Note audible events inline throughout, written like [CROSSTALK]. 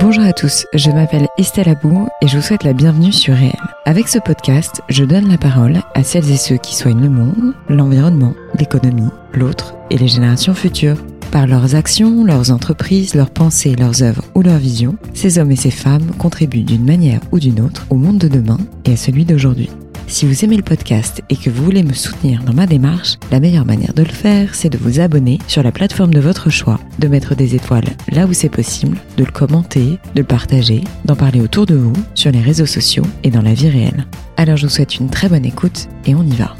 Bonjour à tous, je m'appelle Estelle Abou et je vous souhaite la bienvenue sur Réel. Avec ce podcast, je donne la parole à celles et ceux qui soignent le monde, l'environnement, l'économie, l'autre et les générations futures. Par leurs actions, leurs entreprises, leurs pensées, leurs œuvres ou leurs visions, ces hommes et ces femmes contribuent d'une manière ou d'une autre au monde de demain et à celui d'aujourd'hui. Si vous aimez le podcast et que vous voulez me soutenir dans ma démarche, la meilleure manière de le faire, c'est de vous abonner sur la plateforme de votre choix, de mettre des étoiles là où c'est possible, de le commenter, de le partager, d'en parler autour de vous, sur les réseaux sociaux et dans la vie réelle. Alors je vous souhaite une très bonne écoute et on y va.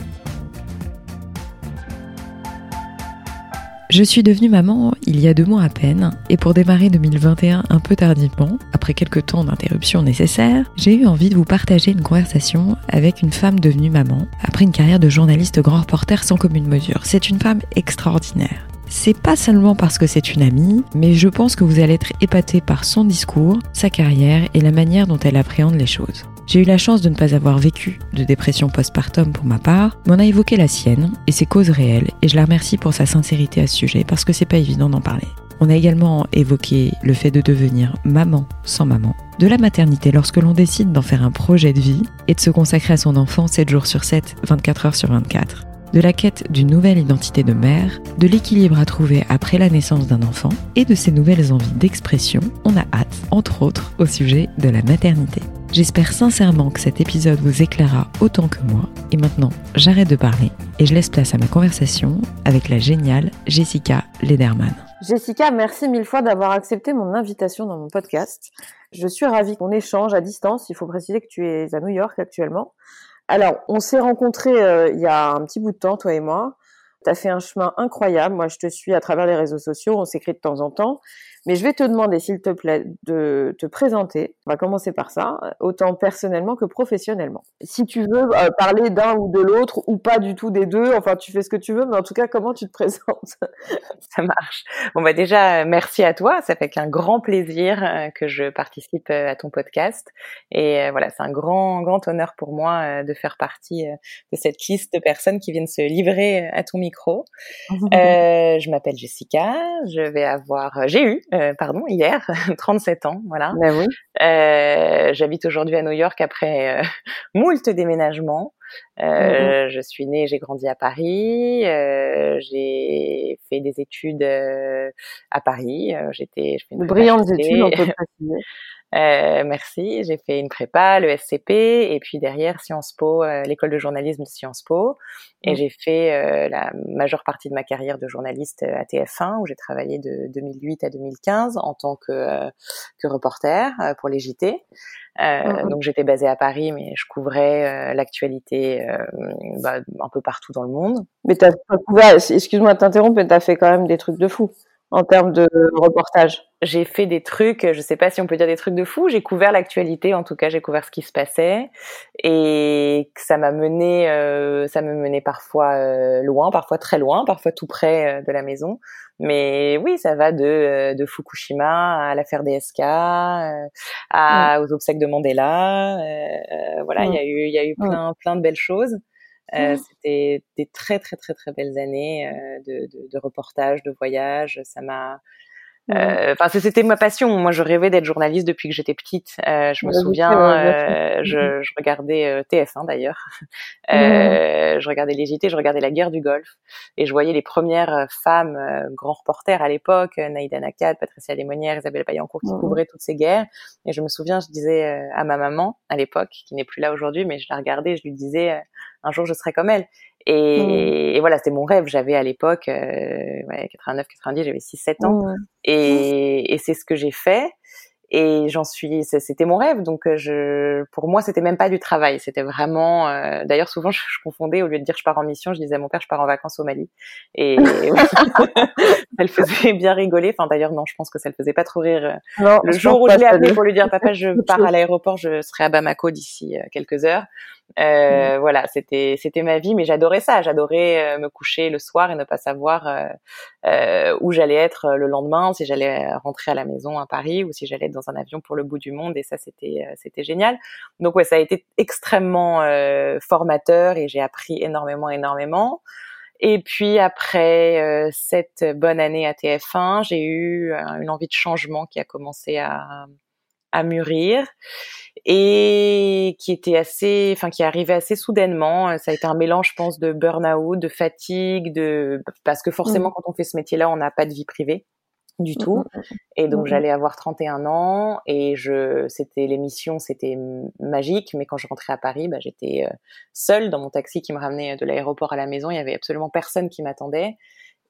Je suis devenue maman il y a deux mois à peine, et pour démarrer 2021 un peu tardivement, après quelques temps d'interruption nécessaires, j'ai eu envie de vous partager une conversation avec une femme devenue maman, après une carrière de journaliste grand reporter sans commune mesure. C'est une femme extraordinaire. C'est pas seulement parce que c'est une amie, mais je pense que vous allez être épaté par son discours, sa carrière et la manière dont elle appréhende les choses. J'ai eu la chance de ne pas avoir vécu de dépression postpartum pour ma part, mais on a évoqué la sienne et ses causes réelles, et je la remercie pour sa sincérité à ce sujet parce que c'est pas évident d'en parler. On a également évoqué le fait de devenir maman sans maman, de la maternité lorsque l'on décide d'en faire un projet de vie et de se consacrer à son enfant 7 jours sur 7, 24 heures sur 24 de la quête d'une nouvelle identité de mère, de l'équilibre à trouver après la naissance d'un enfant et de ses nouvelles envies d'expression, on a hâte, entre autres, au sujet de la maternité. J'espère sincèrement que cet épisode vous éclairera autant que moi. Et maintenant, j'arrête de parler et je laisse place à ma conversation avec la géniale Jessica Lederman. Jessica, merci mille fois d'avoir accepté mon invitation dans mon podcast. Je suis ravie qu'on échange à distance. Il faut préciser que tu es à New York actuellement. Alors, on s'est rencontrés euh, il y a un petit bout de temps, toi et moi. Tu as fait un chemin incroyable. Moi, je te suis à travers les réseaux sociaux. On s'écrit de temps en temps. Mais je vais te demander, s'il te plaît, de te présenter. On va commencer par ça, autant personnellement que professionnellement. Si tu veux euh, parler d'un ou de l'autre, ou pas du tout des deux, enfin, tu fais ce que tu veux, mais en tout cas, comment tu te présentes? Ça marche. Bon, bah déjà, merci à toi. Ça fait qu'un grand plaisir euh, que je participe euh, à ton podcast. Et voilà, c'est un grand, grand honneur pour moi de faire partie de cette liste de personnes qui viennent se livrer à ton micro. [LAUGHS] je m'appelle Jessica. Je vais avoir, j'ai eu euh, pardon, hier, [LAUGHS] 37 ans, voilà. Ben oui. Euh, J'habite aujourd'hui à New York après euh, [LAUGHS] moult déménagements. Euh, mm-hmm. Je suis née, j'ai grandi à Paris. Euh, j'ai fait des études à Paris. J'étais, je fais une brillantes études, on peut [LAUGHS] préciser. Euh, merci. J'ai fait une prépa, le SCP, et puis derrière Sciences Po, euh, l'école de journalisme de Sciences Po. Et mmh. j'ai fait euh, la majeure partie de ma carrière de journaliste à TF1, où j'ai travaillé de 2008 à 2015 en tant que, que reporter pour les JT. Mmh. Donc j'étais basée à Paris, mais je couvrais l'actualité bah, un peu partout dans le monde. Mais t'as couvert, excuse-moi de t'interrompre, mais t'as fait quand même des trucs de fou en termes de reportage J'ai fait des trucs, je sais pas si on peut dire des trucs de fou, j'ai couvert l'actualité, en tout cas j'ai couvert ce qui se passait et ça m'a mené, euh, ça me menait parfois euh, loin, parfois très loin, parfois tout près euh, de la maison. Mais oui, ça va de, de Fukushima à l'affaire DSK, à, aux obsèques de Mandela. voilà, il y a eu, il y a eu plein, plein de belles choses. Euh, c'était des très très très très belles années euh, de, de, de reportage, de voyage. Ça m'a euh, enfin, c'était ma passion. Moi, je rêvais d'être journaliste depuis que j'étais petite. Euh, je me souviens, euh, je, je, regardais TF1 d'ailleurs. [LAUGHS] je regardais les JT, je regardais la guerre du Golfe, et je voyais les premières femmes grands reporters à l'époque, Naïda Nakad, Patricia Lémonière, Isabelle Payancourt, qui couvraient toutes ces guerres. Et je me souviens, je disais à ma maman à l'époque, qui n'est plus là aujourd'hui, mais je la regardais, je lui disais, un jour je serai comme elle. Et, mmh. et voilà, c'était mon rêve. J'avais à l'époque, euh, ouais, 89, 90, j'avais 6-7 ans. Mmh. Et, et c'est ce que j'ai fait et j'en suis c'était mon rêve donc euh, je pour moi c'était même pas du travail c'était vraiment euh, d'ailleurs souvent je, confondais au lieu de dire je pars en mission je disais à mon père je pars en vacances au Mali et [LAUGHS] [LAUGHS] elle faisait bien rigoler enfin d'ailleurs non je pense que ça le faisait pas trop rire le jour où je l'ai appelé pour lui dire [LAUGHS] papa je pars à l'aéroport je serai à Bamako d'ici quelques heures euh, Voilà, c'était c'était ma vie, mais j'adorais ça. J'adorais euh, me coucher le soir et ne pas savoir euh, euh où j'allais être le lendemain, si j'allais rentrer à la maison à Paris ou si j'allais être dans un avion pour le bout du monde. Et ça, c'était c'était génial. Donc ouais, ça a été extrêmement formateur et j'ai appris énormément, énormément. Et puis après cette bonne année à TF1, j'ai eu une envie de changement qui a commencé à à mûrir et qui était assez, enfin qui arrivait assez soudainement. Ça a été un mélange, je pense, de burn-out, de fatigue, de parce que forcément, mmh. quand on fait ce métier-là, on n'a pas de vie privée du mmh, tout. Mmh, et donc j'allais avoir 31 ans et je, c'était l'émission, c'était magique. Mais quand je rentrais à Paris, bah, j'étais seule dans mon taxi qui me ramenait de l'aéroport à la maison. Il y avait absolument personne qui m'attendait.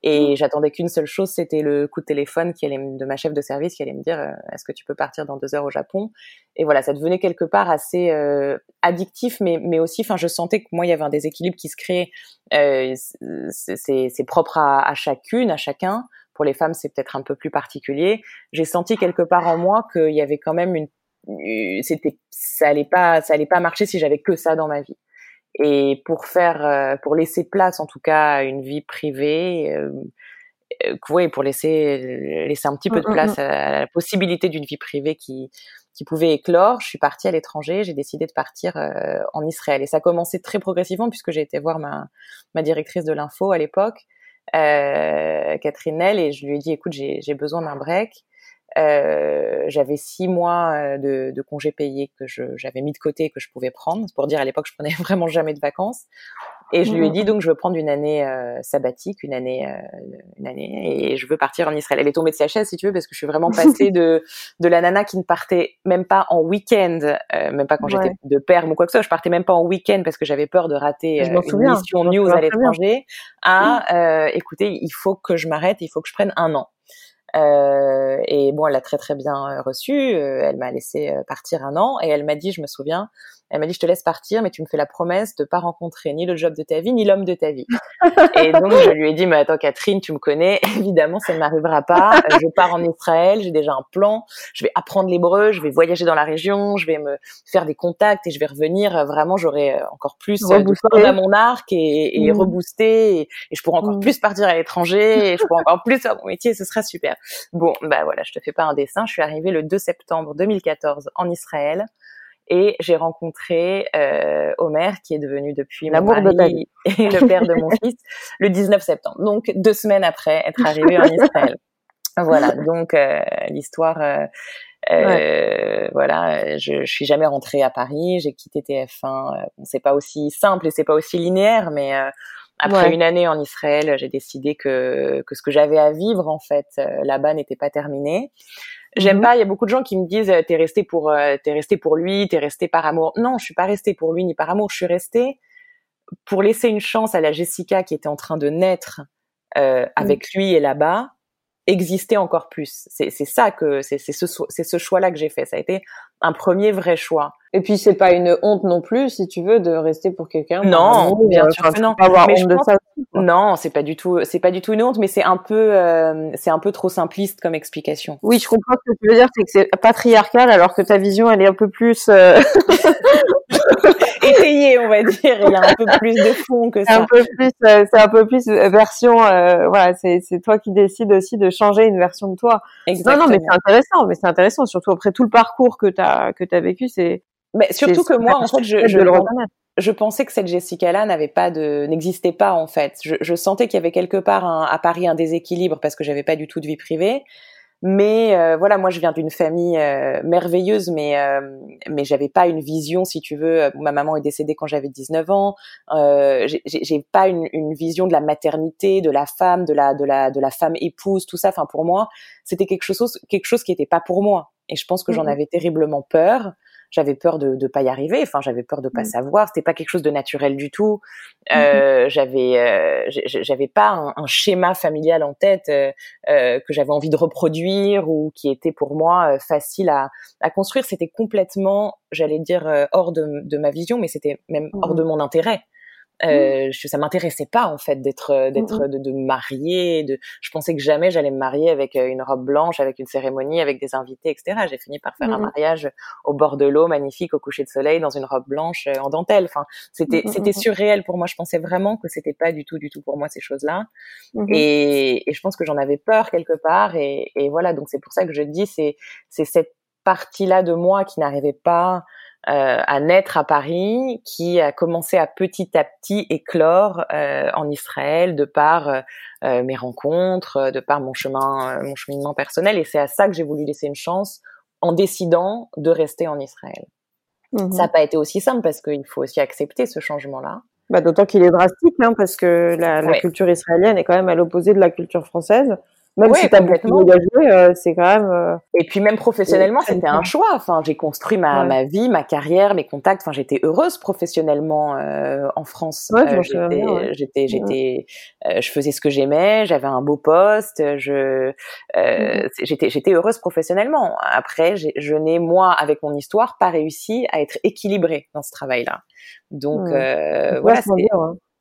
Et mmh. j'attendais qu'une seule chose, c'était le coup de téléphone qui allait de ma chef de service qui allait me dire euh, est-ce que tu peux partir dans deux heures au Japon? Et voilà, ça devenait quelque part assez euh, addictif, mais mais aussi, enfin, je sentais que moi il y avait un déséquilibre qui se créait. Euh, c'est propre à, à, chacune, à chacun. Pour les femmes, c'est peut-être un peu plus particulier. J'ai senti quelque part en moi qu'il y avait quand même une, c'était, ça allait pas, ça allait pas marcher si j'avais que ça dans ma vie et pour faire euh, pour laisser place en tout cas à une vie privée euh, euh oui pour laisser laisser un petit peu de mmh, mmh, place mmh. à la possibilité d'une vie privée qui qui pouvait éclore je suis partie à l'étranger j'ai décidé de partir euh, en Israël et ça a commencé très progressivement puisque j'ai été voir ma ma directrice de l'info à l'époque euh, Catherine Nell et je lui ai dit écoute j'ai j'ai besoin d'un break euh, j'avais six mois euh, de, de congés payés que j'avais mis de côté et que je pouvais prendre. Pour dire, à l'époque, je prenais [LAUGHS] vraiment jamais de vacances. Et je lui ai mmh. dit donc je veux prendre une année euh, sabbatique, une année, euh, une année, et je veux partir en Israël. Elle est tombée de sa chaise si tu veux parce que je suis vraiment [LAUGHS] passée de de la nana qui ne partait même pas en week-end, euh, même pas quand j'étais de perme ou quoi que ce soit. Je partais même pas en week-end parce que j'avais peur de rater une mission news à l'étranger. À mmh. écoutez, il faut que je m'arrête, il faut que je prenne un an. Euh, et bon, elle l'a très très bien euh, reçu. Euh, elle m'a laissé partir un an et elle m'a dit, je me souviens, elle m'a dit, je te laisse partir, mais tu me fais la promesse de pas rencontrer ni le job de ta vie, ni l'homme de ta vie. [LAUGHS] et donc, je lui ai dit, mais attends, Catherine, tu me connais. [LAUGHS] Évidemment, ça ne m'arrivera pas. Je pars en Israël, j'ai déjà un plan. Je vais apprendre l'hébreu, je vais voyager dans la région, je vais me faire des contacts et je vais revenir. Vraiment, j'aurai encore plus de à mon arc et, et mmh. rebooster et, je pourrai encore mmh. plus partir à l'étranger et je pourrai encore plus faire mon métier. Ce sera super. Bon, bah voilà, je te fais pas un dessin. Je suis arrivée le 2 septembre 2014 en Israël et j'ai rencontré euh, Omer qui est devenu depuis mon mari et le père de mon [LAUGHS] fils le 19 septembre. Donc deux semaines après être arrivé en Israël. Voilà, donc euh, l'histoire. Euh, euh, voilà, je, je suis jamais rentrée à Paris. J'ai quitté TF1. Bon, c'est pas aussi simple et c'est pas aussi linéaire, mais euh, après une année en Israël, j'ai décidé que que ce que j'avais à vivre en fait là-bas n'était pas terminé. J'aime mmh pas. Il y a beaucoup de gens qui me disent t'es resté pour euh, t'es resté pour lui, t'es resté par amour. Non, je suis pas restée pour lui ni par amour. Je suis restée pour laisser une chance à la Jessica qui était en train de naître euh, mmh. avec lui et là-bas exister encore plus. C'est ça que c'est ce c'est ce choix-là que j'ai fait. Ça a été un premier vrai choix. Et puis c'est pas une honte non plus, si tu veux, de rester pour quelqu'un. Non, bien euh, sûr que non. mais je pense... Non, c'est pas du tout, c'est pas du tout une honte, mais c'est un peu, euh, c'est un peu trop simpliste comme explication. Oui, je comprends ce que tu veux dire, c'est que c'est patriarcal, alors que ta vision, elle est un peu plus. Euh... [LAUGHS] étayée, on va dire. Il y a un peu plus de fond que [LAUGHS] ça. Un peu plus, euh, c'est un peu plus version. voilà, c'est c'est toi qui décides aussi de changer une version de toi. Exactement. Non, non, mais c'est intéressant, mais c'est intéressant, surtout après tout le parcours que t'as que t'as vécu, c'est mais surtout que moi, en fait, je, je, je, pensais que cette Jessica-là n'avait pas de, n'existait pas en fait. Je, je sentais qu'il y avait quelque part un, à Paris un déséquilibre parce que j'avais pas du tout de vie privée. Mais euh, voilà, moi je viens d'une famille euh, merveilleuse, mais euh, mais j'avais pas une vision, si tu veux. Ma maman est décédée quand j'avais 19 ans. Euh, j'ai pas une, une, vision de la maternité, de la femme, de la de la de la femme épouse, tout ça. Enfin pour moi, c'était quelque chose quelque chose qui était pas pour moi. Et je pense que j'en mmh avais terriblement peur j'avais peur de ne pas y arriver. Enfin, j'avais peur de pas mmh. savoir. C'était pas quelque chose de naturel du tout. Mmh euh, j'avais, euh, j'avais pas un, un, schéma familial en tête euh, euh, que j'avais envie de reproduire ou qui était pour moi euh, facile à, à construire. C'était complètement, j'allais dire, euh, hors de, de, ma vision, mais c'était même hors de mon intérêt. Mmh. Euh, je, ça m'intéressait pas en fait d'être euh, d'être mmh de, de me marier. De, je pensais que jamais j'allais me marier avec euh, une robe blanche, avec une cérémonie, avec des invités, etc. J'ai fini par faire un mmh mariage au bord de l'eau, magnifique, au coucher de soleil, dans une robe blanche en dentelle. Enfin, c'était c'était surréel pour moi. Je pensais vraiment que c'était pas du tout du tout pour moi ces choses-là. Et, et, je pense que j'en avais peur quelque part. Et, et voilà, donc c'est pour ça que je dis c'est c'est cette partie-là de moi qui n'arrivait pas euh, à naître à Paris, qui a commencé à petit à petit éclore euh, en Israël de par euh, mes rencontres, de par mon chemin, mon cheminement personnel. Et c'est à ça que j'ai voulu laisser une chance en décidant de rester en Israël. Mhm. Ça n'a pas été aussi simple parce qu'il faut aussi accepter ce changement-là. Bah, D'autant qu'il est drastique, hein, parce que la, la Ouais. culture israélienne est quand même à l'opposé de la culture française. Même si tu as beaucoup voyagé, euh, c'est quand même... euh, Et puis même professionnellement, c'était un choix. Enfin, j'ai construit ma, Ouais. ma vie, ma carrière, mes contacts. Enfin, j'étais heureuse professionnellement euh, en France. Ouais, Euh, j'étais, j'étais, euh, je faisais ce que j'aimais. J'avais un beau poste. Je, c'est- j'étais, j'étais heureuse professionnellement. Après, je n'ai moi, avec mon histoire, pas réussi à être équilibrée dans ce travail-là. Donc c'est voilà,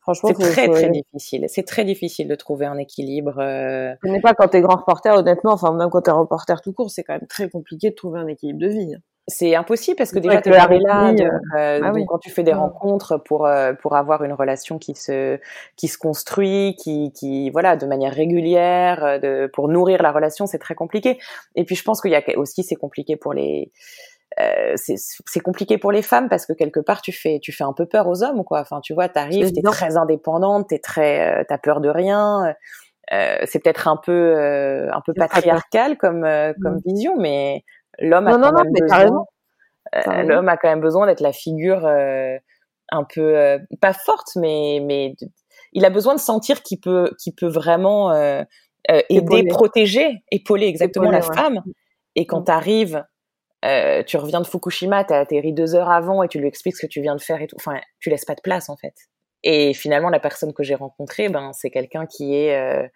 hein. Franchement, c'est très très difficile. C'est très difficile de trouver un équilibre. euh, Ce n'est pas quand t'es grand reporter, honnêtement, enfin même quand t'es reporter tout court, c'est quand même très compliqué de trouver un équilibre de vie. c'est impossible parce que déjà tu là rythmie, donc, euh, ah donc oui. quand tu fais des rencontres pour euh, pour avoir une relation qui se qui se construit qui qui voilà de manière régulière euh, de pour nourrir la relation c'est très compliqué et puis je pense qu'il y a aussi c'est compliqué pour les euh, c'est c'est compliqué pour les femmes parce que quelque part tu fais tu fais un peu peur aux hommes quoi enfin tu vois t'arrives t'es très indépendante t'es très euh, t'as peur de rien euh, c'est peut-être un peu euh, un peu patriarcal comme euh, comme Mhm. vision mais l'homme a quand même besoin euh, l'homme a quand même besoin d'être la figure euh, un peu euh, pas forte mais mais il a besoin de sentir qu'il peut qu'il peut vraiment euh, euh, aider Épauler. protéger épauler exactement Épauler, la ouais. femme et quand Mm. tu arrives tu reviens de Fukushima t'as atterri deux heures avant et tu lui expliques ce que tu viens de faire et tout enfin tu laisses pas de place en fait et finalement la personne que j'ai rencontrée ben c'est quelqu'un qui est euh,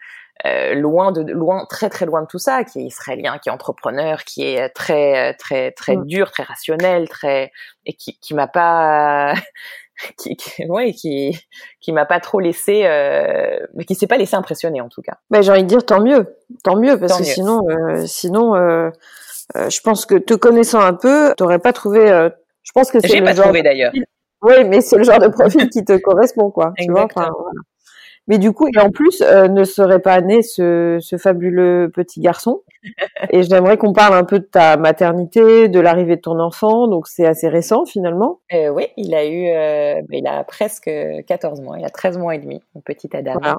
euh, loin de loin très très loin de tout ça qui est israélien qui est entrepreneur qui est très très très Mm. dur très rationnel très et qui qui m'a pas [LAUGHS] qui, qui ouais qui qui m'a pas trop laissé euh, mais qui s'est pas laissé impressionner en tout cas Ben, j'ai envie de dire tant mieux, tant mieux, parce Tant que mieux. sinon, euh, sinon, euh, euh, je pense que te connaissant un peu, t'aurais pas trouvé. euh, je pense que c'est le pas genre. trouvé d'ailleurs Oui, mais c'est le genre de profil qui te correspond, quoi. Tu vois. Exactement. Enfin, voilà. Mais du coup, et en plus, euh, ne serait pas né ce, ce fabuleux petit garçon. [LAUGHS] et j'aimerais qu'on parle un peu de ta maternité, de l'arrivée de ton enfant. Donc c'est assez récent finalement. Euh, oui il a eu euh, il a presque 14 mois il a 13 mois et demi mon petit Adam Voilà.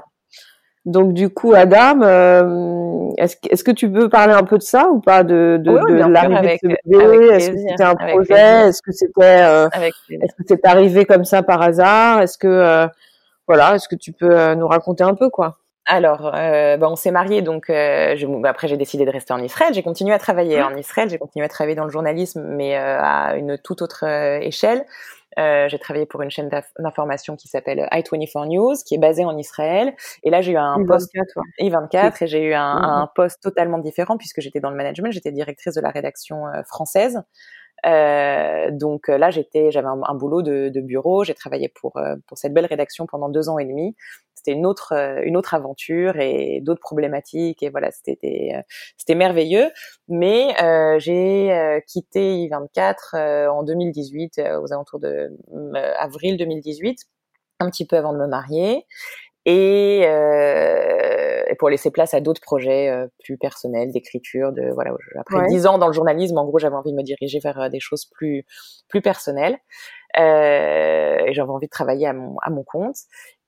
Donc du coup, Adam, euh, est-ce que, est-ce que tu peux parler un peu de ça ou pas de, de, Oui, l'arrivée avec- de ce bébé? Est-ce que c'était un projet? Est-ce que c'était euh, est-ce que c'est arrivé comme ça par hasard? Est-ce que euh, voilà, est-ce que tu peux nous raconter un peu quoi? Alors, euh, bah, on s'est mariés, donc euh, je, bah, après j'ai décidé de rester en Israël. J'ai continué à travailler en Israël. J'ai continué à travailler dans le journalisme, mais euh, à une toute autre échelle. Euh, j'ai travaillé pour une chaîne d'inf- d'information qui s'appelle i24 News, qui est basée en Israël. Et là, j'ai eu un poste I24, ouais. I24 et j'ai eu un, Mhm. un poste totalement différent puisque j'étais dans le management. J'étais directrice de la rédaction euh, française. Euh, donc euh, là, j'étais, j'avais un, boulot de, de bureau. J'ai travaillé pour euh, pour cette belle rédaction pendant deux ans et demi. C'était une autre une autre aventure et d'autres problématiques et voilà, c'était c'était merveilleux. Mais euh, j'ai quitté I24 euh, en 2018, euh, aux alentours de euh, avril 2018, un petit peu avant de me marier et, euh, et pour laisser place à d'autres projets euh, plus personnels d'écriture de voilà après Ouais. dix ans dans le journalisme en gros j'avais envie de me diriger vers euh, des choses plus plus personnelles euh, et j'avais envie de travailler à mon à mon compte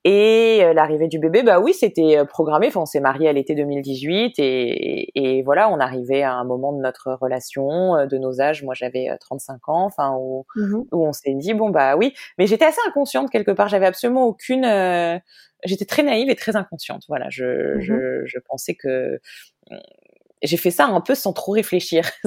et euh, l'arrivée du bébé bah oui c'était euh, programmé. Enfin on s'est marié à l'été 2018 et, et voilà on arrivait à un moment de notre relation euh, de nos âges. Moi j'avais euh, 35 ans enfin où Mhm. où on s'est dit bon bah oui. Mais j'étais assez inconsciente quelque part. J'avais absolument aucune euh, j'étais très naïve et très inconsciente. Voilà je Mhm. je, je pensais que j'ai fait ça un peu sans trop réfléchir [LAUGHS]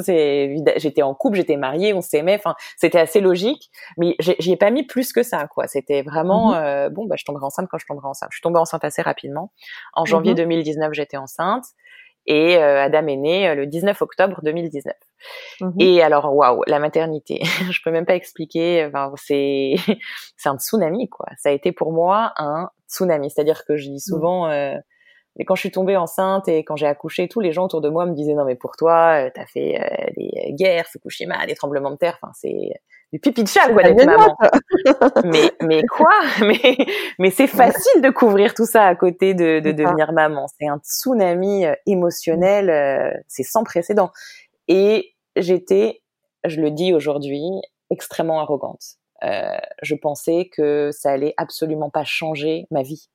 j'étais en couple j'étais mariée on s'aimait enfin c'était assez logique mais j'y ai pas mis plus que ça quoi c'était vraiment Mhm. euh, bon bah je tomberai enceinte quand je tomberai enceinte je suis tombée enceinte assez rapidement en janvier Mhm. 2019 j'étais enceinte et euh, Adam est né euh, le 19 octobre 2019 Mhm. et alors, waouh, la maternité, [LAUGHS] je peux même pas expliquer. Enfin, c'est [LAUGHS] c'est un tsunami quoi. Ça a été pour moi un tsunami. C'est-à-dire que je dis souvent, euh, mais quand je suis tombée enceinte et quand j'ai accouché, tous les gens autour de moi me disaient non mais pour toi, euh, t'as fait euh, des guerres, Fukushima, des tremblements de terre. Enfin, c'est du pipi de chat quoi d'être maman. mais mais quoi? [LAUGHS] Mais mais c'est facile de couvrir tout ça à côté de, de devenir maman. C'est un tsunami euh, émotionnel, euh, c'est sans précédent. Et j'étais, je le dis aujourd'hui, extrêmement arrogante. Euh, je pensais que ça allait absolument pas changer ma vie.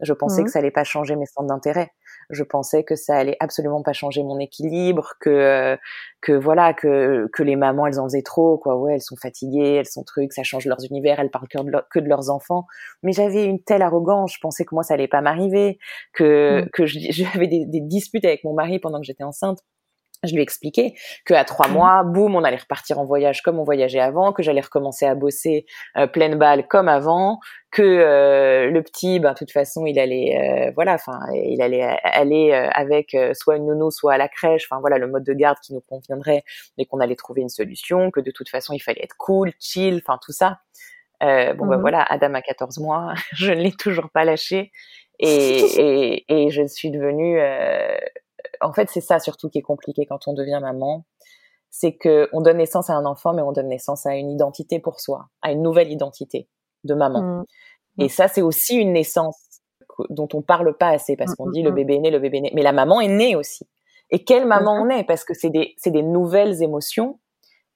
Je pensais que ça allait pas changer mes centres d'intérêt. Je pensais que ça allait absolument pas changer mon équilibre, que que voilà que que les mamans elles en faisaient trop quoi. Ouais, elles sont fatiguées, elles sont trucs, ça change leurs univers, elles parlent que de, que de leurs enfants. Mais j'avais une telle arrogance, je pensais que moi ça allait pas m'arriver, que mmh. que [LAUGHS] j'avais des, des disputes avec mon mari pendant que j'étais enceinte je lui expliquais que à trois mmh. mois, boum, on allait repartir en voyage comme on voyageait avant, que j'allais recommencer à bosser euh, pleine balle comme avant, que euh, le petit, ben de toute façon, il allait, euh, voilà, enfin, il allait aller avec soit une nounou, soit à la crèche, enfin voilà, le mode de garde qui nous conviendrait, mais qu'on allait trouver une solution, que de toute façon, il fallait être cool, chill, enfin tout ça. bon ben voilà, Adam a 14 mois, [LAUGHS] je ne l'ai toujours pas lâché. Et, [LAUGHS] et, et, je suis devenue en fait, c'est ça surtout qui est compliqué quand on devient maman. C'est que on donne naissance à un enfant, mais on donne naissance à une identité pour soi, à une nouvelle identité de maman. Mmh. Et mmh. ça, c'est aussi une naissance dont on parle pas assez parce mmh, qu'on dit le bébé est né, le bébé est né. Mais la maman est née aussi. Et quelle maman on est? Parce que c'est des, c'est des nouvelles émotions.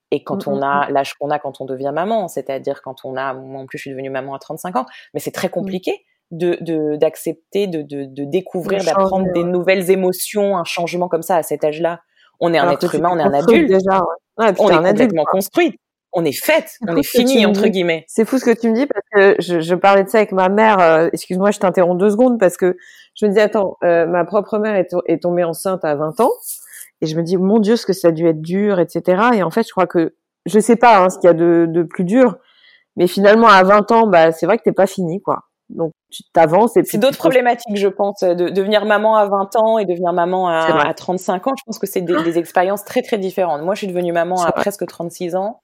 Et quand on a l'âge qu'on a quand on devient maman, c'est-à-dire quand on a, moi en plus je suis devenue maman à 35 ans, mais c'est très compliqué de d'accepter, de, de, de, découvrir, d'apprendre des nouvelles émotions, un changement comme ça à cet âge-là. On est un être humain, on est un adulte. Déjà, on est complètement construit. On est faite, on est fini entre guillemets. C'est fou ce que tu me dis parce que je, je parlais de ça avec ma mère. Euh, excuse-moi, je t'interromps deux secondes parce que je me dis attends, euh, ma propre mère est, est, tombée enceinte à 20 ans et je me dis mon Dieu ce que ça a dû être dur, etc. Et en fait, je crois que je sais pas hein, ce qu'il y a de, de plus dur, mais finalement à 20 ans, bah c'est vrai que t'es pas fini quoi. Donc tu t'avances. C'est d'autres problématiques, je pense, de devenir maman à 20 ans et devenir maman à, à 35 ans. Je pense que c'est des, des, expériences très très différentes. Moi, je suis devenue maman à presque 36 ans.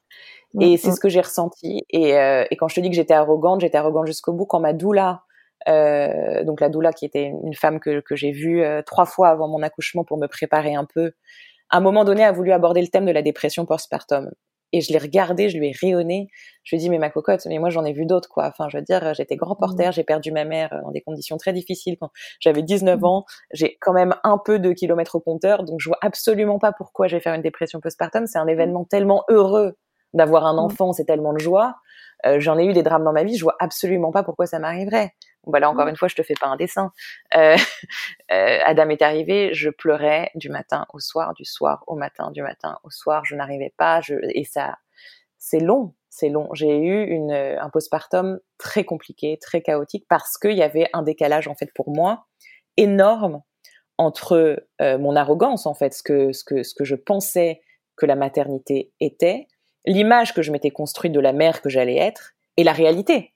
Mm, et c'est mm. ce que j'ai ressenti. Et, euh, et, quand je te dis que j'étais arrogante, j'étais arrogante jusqu'au bout. Quand ma doula, euh, donc la doula qui était une femme que, que j'ai vue euh, trois fois avant mon accouchement pour me préparer un peu, à un moment donné a voulu aborder le thème de la dépression postpartum et je l'ai regardé, je lui ai rayonné. Je lui ai dit, mais ma cocotte, mais moi j'en ai vu d'autres, quoi. Enfin, je veux dire, j'étais grand mmh. porteur, j'ai perdu ma mère euh, dans des conditions très difficiles quand j'avais 19 mmh. ans. J'ai quand même un peu de kilomètres au compteur, donc je vois absolument pas pourquoi je vais faire une dépression postpartum. C'est un mmh. événement tellement heureux d'avoir un enfant, c'est tellement de joie. Euh, j'en ai eu des drames dans ma vie, je vois absolument pas pourquoi ça m'arriverait. Bon, là encore une fois, je te fais pas un dessin. Euh, [LAUGHS] euh, Adam est arrivé, je pleurais du matin au soir, du soir au matin, du matin au soir. Je n'arrivais pas. Je, et ça, c'est long, c'est long. J'ai eu une, un postpartum très compliqué, très chaotique parce qu'il y avait un décalage en fait pour moi énorme entre euh, mon arrogance en fait, ce que ce que ce que je pensais que la maternité était, l'image que je m'étais construite de la mère que j'allais être et la réalité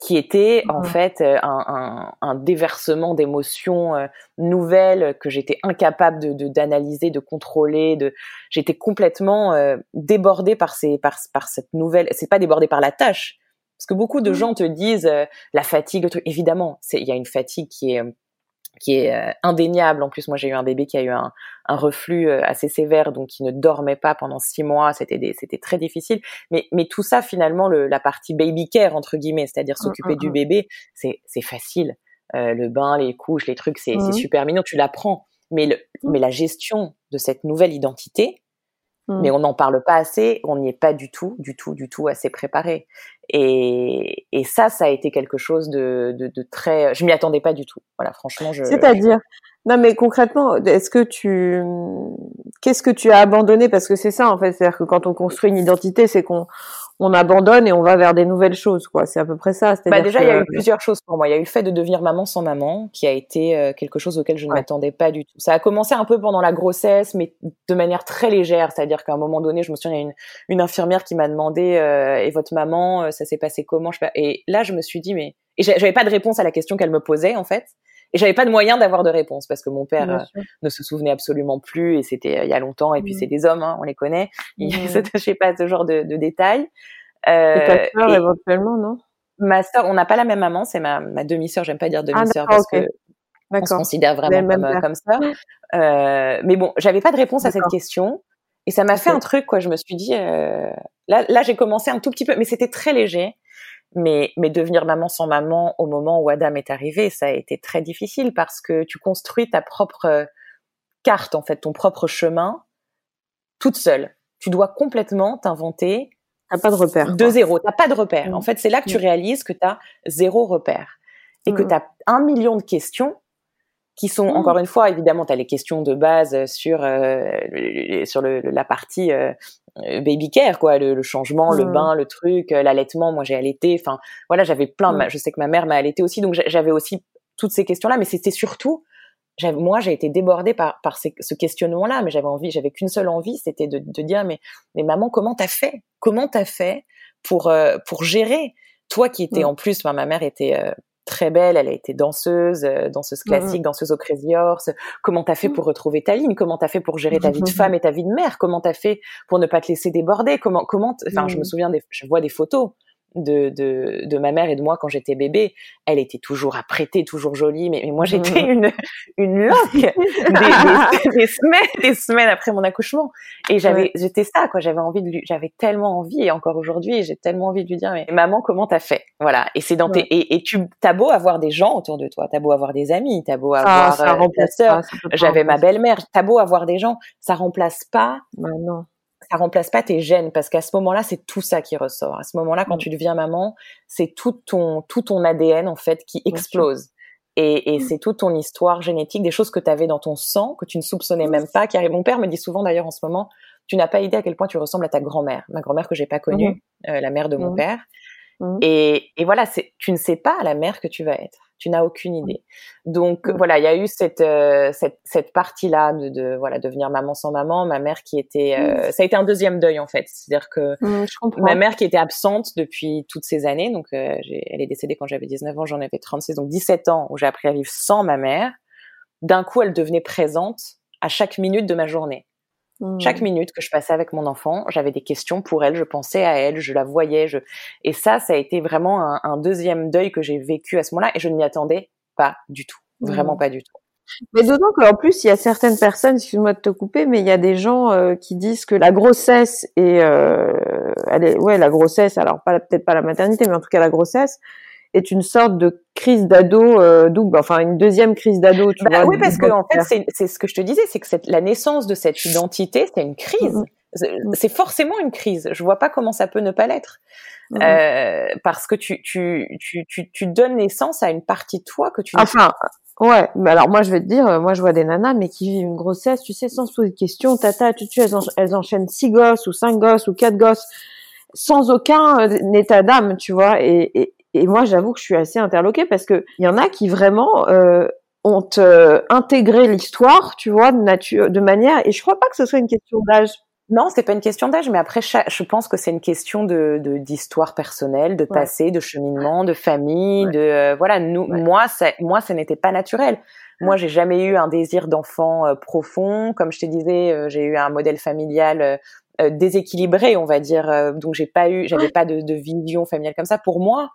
qui était en fait euh, un, un, un déversement d'émotions euh, nouvelles que j'étais incapable de d'analyser, de, contrôler. De, j'étais complètement euh, débordée par ces par par cette nouvelle. C'est pas débordée par la tâche, parce que beaucoup de mmh. gens te disent la fatigue. Évidemment, il y a une fatigue qui est qui est euh, indéniable. En plus, moi, j'ai eu un bébé qui a eu un, un, reflux euh, assez sévère, donc qui ne dormait pas pendant six mois. C'était c'était très difficile. Mais, mais tout ça, finalement, le, la partie baby care entre guillemets, c'est-à-dire mmh, s'occuper mmh, du mmh. bébé, c'est c'est facile. Euh, le bain, les couches, les trucs, c'est c'est super mignon. Tu l'apprends. Mais le, mais la gestion de cette nouvelle identité, mais on n'en parle pas assez, on n'y est pas du tout, du tout, du tout assez préparé. Et, et ça, ça a été quelque chose de, de, de très. Je m'y attendais pas du tout. Voilà, franchement, je. C'est-à-dire, non, mais concrètement, est-ce que tu, qu'est-ce que tu as abandonné? Parce que c'est ça, en fait, c'est-à-dire que quand on construit une identité, c'est qu'on on abandonne et on va vers des nouvelles choses, quoi. C'est à peu près ça. Bah déjà, il y a eu plusieurs choses pour moi. Il y a eu le fait de devenir maman sans maman, qui a été euh, quelque chose auquel je ne m'attendais pas du tout. Ça a commencé un peu pendant la grossesse, mais de manière très légère. C'est-à-dire qu'à un moment donné, je me souviens, il y a une, une infirmière qui m'a demandé euh, et votre maman, euh, ça s'est passé comment je sais pas. Et là, je me suis dit mais et j'avais pas de réponse à la question qu'elle me posait en fait. Et j'avais pas de moyen d'avoir de réponse parce que mon père euh, ne se souvenait absolument plus et c'était euh, il y a longtemps. Et puis mmh. c'est des hommes, hein, on les connaît. Ils ne mmh. s'attachaient pas à ce genre de, de détails. Euh, et ta sœur éventuellement, non? Ma sœur, on n'a pas la même maman. C'est ma, ma demi-sœur. J'aime pas dire ah, demi-sœur parce que on se considère vraiment comme, euh, comme ça. Euh, mais bon, j'avais pas de réponse à cette question. Et ça m'a fait un truc, quoi. Je me suis dit, euh, là, là j'ai commencé un tout petit peu, mais c'était très léger. Mais, mais devenir maman sans maman au moment où Adam est arrivé, ça a été très difficile parce que tu construis ta propre carte, en fait, ton propre chemin, toute seule. Tu dois complètement t'inventer. T'as pas de repère. De zéro. T'as pas de repère. En fait, c'est là que tu mm. réalises que t'as zéro repère. et que tu as un million de questions qui sont mmh. encore une fois évidemment tu as les questions de base sur euh, sur le, la partie euh, baby care quoi le, changement le mmh. bain le truc euh, l'allaitement moi j'ai allaité enfin voilà j'avais plein mmh. je sais que ma mère m'a allaité aussi donc j'avais aussi toutes ces questions là mais c'était surtout moi j'ai été débordée par par ce questionnement là mais j'avais envie j'avais qu'une seule envie c'était de, de dire mais mais maman comment t'as fait? Comment t'as fait pour pour gérer? Toi qui étais en plus ma mère était très belle, elle a été danseuse, euh, danseuse mmh classique, danseuse au Crazy Horse. Comment t'as fait mmh. pour retrouver ta ligne? Comment t'as fait pour gérer ta vie de femme et ta vie de mère? Comment t'as fait pour ne pas te laisser déborder? Comment, comment Enfin, je me mmh. souviens, des, je vois des photos de, de, de, ma mère et de moi quand j'étais bébé, elle était toujours apprêtée, toujours jolie, mais, mais moi j'étais [LAUGHS] une une loque. Des, des, des, semaines, des semaines après mon accouchement, et j'avais j'étais ça quoi, j'avais envie de lui, j'avais tellement envie et encore aujourd'hui j'ai tellement envie de lui dire mais maman comment t'as fait? Voilà. Et c'est dans tes et, et tu t'as beau avoir des gens autour de toi, t'as beau avoir des amis, t'as beau avoir ça, euh, ta sœur, j'avais ma belle-mère, t'as beau avoir des gens, ça remplace pas bah non ça remplace pas tes gènes parce qu'à ce moment-là, c'est tout ça qui ressort. À ce moment-là, quand mm. tu deviens maman, c'est tout ton tout ton ADN en fait qui explose. Et, et mm. c'est toute ton histoire génétique, des choses que tu avais dans ton sang que tu ne soupçonnais même pas. Qui Mon père me dit souvent d'ailleurs en ce moment, tu n'as pas idée à quel point tu ressembles à ta grand-mère, ma grand-mère que j'ai pas connue, mm. euh, la mère de mon père. Et, et voilà, tu ne sais pas la mère que tu vas être. Tu n'as aucune idée. Donc voilà, il y a eu cette euh, cette, cette partie là de, de, voilà devenir maman sans maman, ma mère qui était euh, ça a été un deuxième deuil en fait, c'est-à-dire que ma mère qui était absente depuis toutes ces années, donc euh, elle est décédée quand j'avais 19 ans, j'en avais 36, donc 17 ans où j'ai appris à vivre sans ma mère. D'un coup, elle devenait présente à chaque minute de ma journée. Chaque mmh. minute que je passais avec mon enfant, j'avais des questions pour elle, je pensais à elle, je la voyais, je... et ça, ça a été vraiment un, un deuxième deuil que j'ai vécu à ce moment-là, et je ne m'y attendais pas du tout, vraiment mmh. pas du tout. Mais d'autant qu'en plus, il y a certaines personnes, excuse-moi de te couper, mais il y a des gens euh, qui disent que la grossesse et euh, elle est, ouais, la grossesse, alors pas peut-être pas la maternité, mais en tout cas la grossesse, est une sorte de crise d'ado euh, double, enfin une deuxième crise d'ado. Tu bah, oui, parce que en fait, c'est ce que je te disais, c'est que cette, la naissance de cette identité, c'est une crise. Mm-hmm. C'est forcément une crise. Je vois pas comment ça peut ne pas l'être. Mm-hmm. Euh, parce que tu, tu, tu, tu, tu donnes naissance à une partie de toi que tu. Enfin, ouais. Mais alors moi, je vais te dire, euh, moi, je vois des nanas, mais qui vivent une grossesse, tu sais, sans se poser de questions, tata, tu, tu, elles, elles enchaînent six gosses ou cinq gosses ou quatre gosses sans aucun euh, état d'âme, tu vois. Et, et, et moi, j'avoue que je suis assez interloquée parce que il y en a qui vraiment euh, ont euh, intégré l'histoire, tu vois, de nature, de manière. Et je crois pas que ce soit une question d'âge. Non, c'est pas une question d'âge, mais après, je pense que c'est une question de d'histoire personnelle, de passé, de cheminement, de famille, de euh, voilà. Nous, moi, ça, moi, ça n'était pas naturel. Moi, j'ai jamais eu un désir d'enfant euh, profond. Comme je te disais, j'ai eu un modèle familial déséquilibré, on va dire. donc, j'ai pas eu, j'avais pas de, de vision familiale comme ça. Pour moi,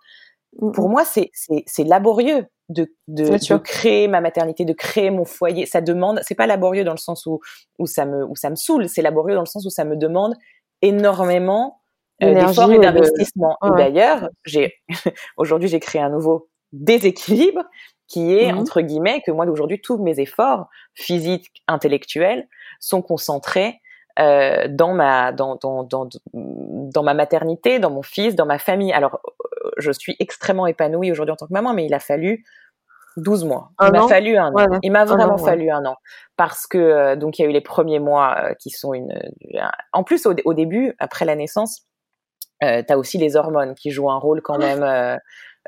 pour mmh. moi, c'est c'est laborieux de de, de, créer ma maternité, de créer mon foyer. Ça demande, c'est pas laborieux dans le sens où où ça me où ça me saoule, c'est laborieux dans le sens où ça me demande énormément euh, d'efforts et d'investissement. Et d'ailleurs, j'ai [LAUGHS] aujourd'hui j'ai créé un nouveau déséquilibre qui est mmh entre guillemets que moi d'aujourd'hui tous mes efforts physiques, intellectuels sont concentrés euh, dans ma dans, dans, dans, dans ma maternité, dans mon fils, dans ma famille. Alors, euh, je suis extrêmement épanouie aujourd'hui en tant que maman, mais il a fallu 12 mois. il m'a fallu un an. il m'a vraiment fallu un an parce que euh, donc il y a eu les premiers mois qui sont une. En plus, au, au, début, après la naissance, euh, tu as aussi les hormones qui jouent un rôle quand même.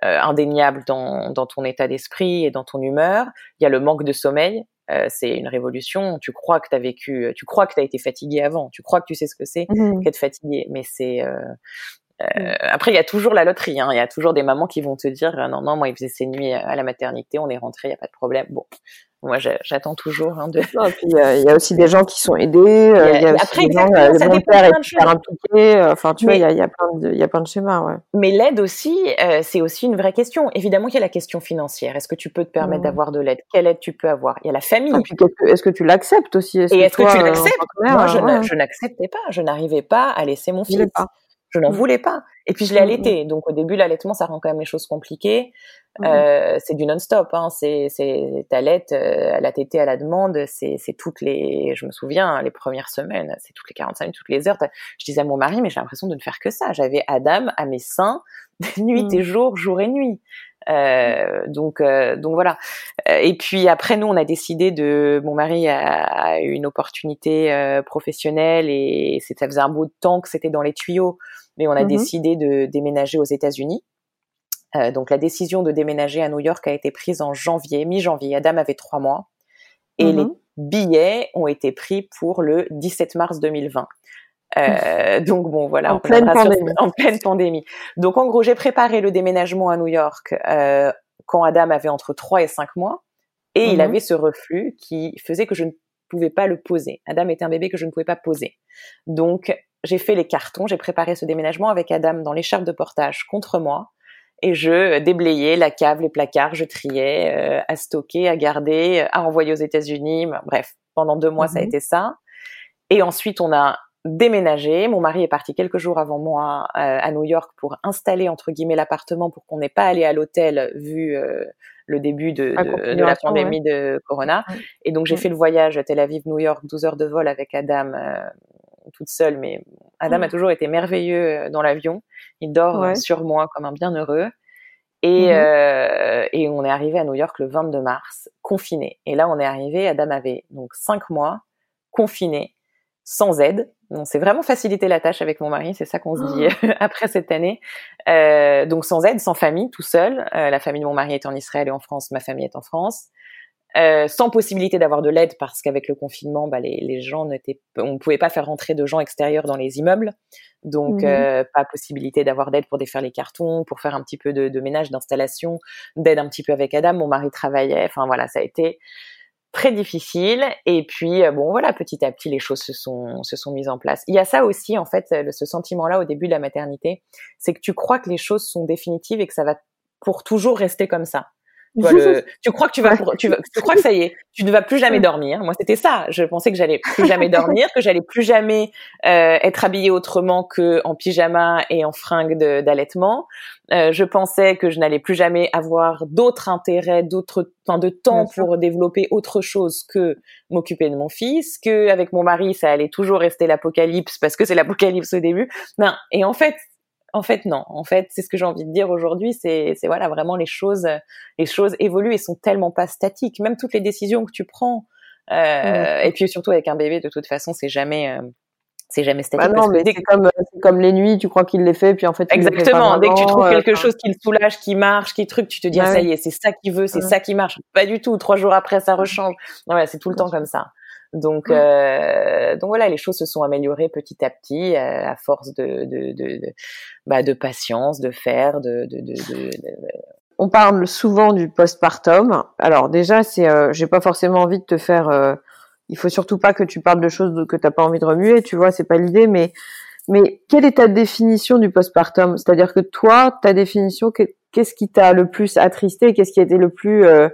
indéniable dans, dans ton état d'esprit et dans ton humeur. Il y a le manque de sommeil euh, c'est une révolution. Tu crois que tu as vécu, tu crois que tu as été fatigué avant, tu crois que tu sais ce que c'est mmh. qu'être fatigué, mais c'est euh, euh, mmh. après, il y a toujours la loterie. Hein. Il y a toujours des mamans qui vont te dire non, non, moi, il faisait ses nuits à la maternité, on est rentré, il y a pas de problème. Bon, moi, j'attends toujours. Hein, de... il y, a aussi des gens qui sont aidés. Euh, il y a, aussi des gens, euh, mon père est super impliqué. Euh, enfin, tu vois, il y a, y, a plein de, il y a plein de schémas. Ouais. Mais l'aide aussi, euh, c'est aussi une vraie question. Évidemment qu'il y a la question financière. Est-ce que tu peux te permettre mmh. d'avoir de l'aide? Quelle aide tu peux avoir? Il y a la famille. Est-ce que tu l'acceptes aussi? Est Et est-ce que, tu l'acceptes? Moi, je, je n'acceptais pas. Je n'arrivais pas à laisser mon fils. Je n'en mmh. voulais pas. Et puis je l'ai mm, allaité, donc au début l'allaitement ça rend quand même les choses compliquées. Mm. Euh, c'est du non-stop, hein. c'est c'est t'allaites euh, à la tétée à la demande, c'est c'est toutes les, je me souviens les premières semaines, c'est toutes les 45 minutes, toutes les heures. Je disais à mon mari mais j'ai l'impression de ne faire que ça. J'avais Adam à mes seins nuit et jour, jour et nuit. Euh, donc euh, donc voilà. Euh, et puis après nous on a décidé de mon mari a, eu une opportunité euh, professionnelle et ça faisait un bout de temps que c'était dans les tuyaux, mais on a mm-hmm. décidé de déménager aux États-Unis. Euh, donc la décision de déménager à New York a été prise en janvier, mi-janvier. Adam avait trois mois et les mm-hmm. billets ont été pris pour le 17 mars 2020. Euh, donc bon, voilà, en pleine pandémie. en pleine pandémie. Donc en gros, j'ai préparé le déménagement à New York euh, quand Adam avait entre 3 et 5 mois, et il mhm. avait ce reflux qui faisait que je ne pouvais pas le poser. Adam était un bébé que je ne pouvais pas poser. Donc j'ai fait les cartons, j'ai préparé ce déménagement avec Adam dans l'écharpe de portage contre moi, et je déblayais la cave, les placards, je triais, euh, à stocker, à garder, à envoyer aux États-Unis. Bref, pendant deux mois, ça a mhm. été ça. Et ensuite, on a déménager. Mon mari est parti quelques jours avant moi euh, à New York pour installer entre guillemets l'appartement pour qu'on n'ait pas allé à l'hôtel vu euh, le début de, de, la pandémie de Corona. Et donc j'ai fait le voyage Tel Aviv-New York, 12 heures de vol avec Adam euh, toute seule, mais Adam a toujours été merveilleux dans l'avion. Il dort sur moi comme un bienheureux. Et, mm-hmm. et on est arrivé à New York le 22 mars, confiné. Et là, on est arrivé, Adam avait donc cinq mois, confiné, sans aide. On s'est vraiment facilité la tâche avec mon mari, c'est ça qu'on se dit oh. [LAUGHS] après cette année. Euh, donc sans aide, sans famille, tout seul. Euh, la famille de mon mari est en Israël et en France, ma famille est en France. Euh, sans possibilité d'avoir de l'aide parce qu'avec le confinement, bah, les, les, gens n'étaient, on ne pouvait pas faire rentrer de gens extérieurs dans les immeubles, donc mhm. euh, pas possibilité d'avoir d'aide pour défaire les cartons, pour faire un petit peu de, de ménage, d'installation, d'aide un petit peu avec Adam. Mon mari travaillait, enfin voilà, ça a été très difficile. Et puis euh, bon voilà, petit à petit les choses se sont se sont mises en place. Il y a ça aussi en fait, ce sentiment-là au début de la maternité, c'est que tu crois que les choses sont définitives et que ça va pour toujours rester comme ça. Tu, crois que tu vas, tu, tu crois que ça y est, tu ne vas plus jamais dormir. Moi, c'était ça. Je pensais que j'allais plus jamais [LAUGHS] dormir, que j'allais plus jamais euh, être habillée autrement que en pyjama et en fringue d'allaitement. Euh, je pensais que je n'allais plus jamais avoir d'autres intérêts, d'autres, enfin, de temps pour développer autre chose que m'occuper de mon fils, que avec mon mari, ça allait toujours rester l'apocalypse parce que c'est l'apocalypse au début. Non. Et en fait, en fait, non. En fait, c'est ce que j'ai envie de dire aujourd'hui. C'est, c'est voilà, vraiment les choses, les choses évoluent et sont tellement pas statiques. Même toutes les décisions que tu prends. Euh, Et puis surtout avec un bébé, de toute façon, c'est jamais, euh, c'est jamais statique. Bah non, mais c'est comme, c'est comme les nuits. Tu crois qu'il les fait, puis en fait. Exactement. dès que tu trouves euh, quelque chose qui le soulage, qui marche, qui truc, tu te dis ah, ça y est, c'est ça qu'il veut, c'est ça qui marche. Pas du tout. Trois jours après, ça rechange. Voilà, c'est tout le temps comme ça. Donc, euh, donc voilà, les choses se sont améliorées petit à petit euh, à force de de, de, de, bah, de patience, de faire, de, de, de, On parle souvent du postpartum. Alors déjà, c'est, euh, j'ai pas forcément envie de te faire. Euh, il faut surtout pas que tu parles de choses que t'as pas envie de remuer. Tu vois, c'est pas l'idée, mais mais quelle est ta définition du postpartum? C'est-à-dire que toi, ta définition, qu'est-ce qui t'a le plus attristé Qu'est-ce qui a été le plus euh,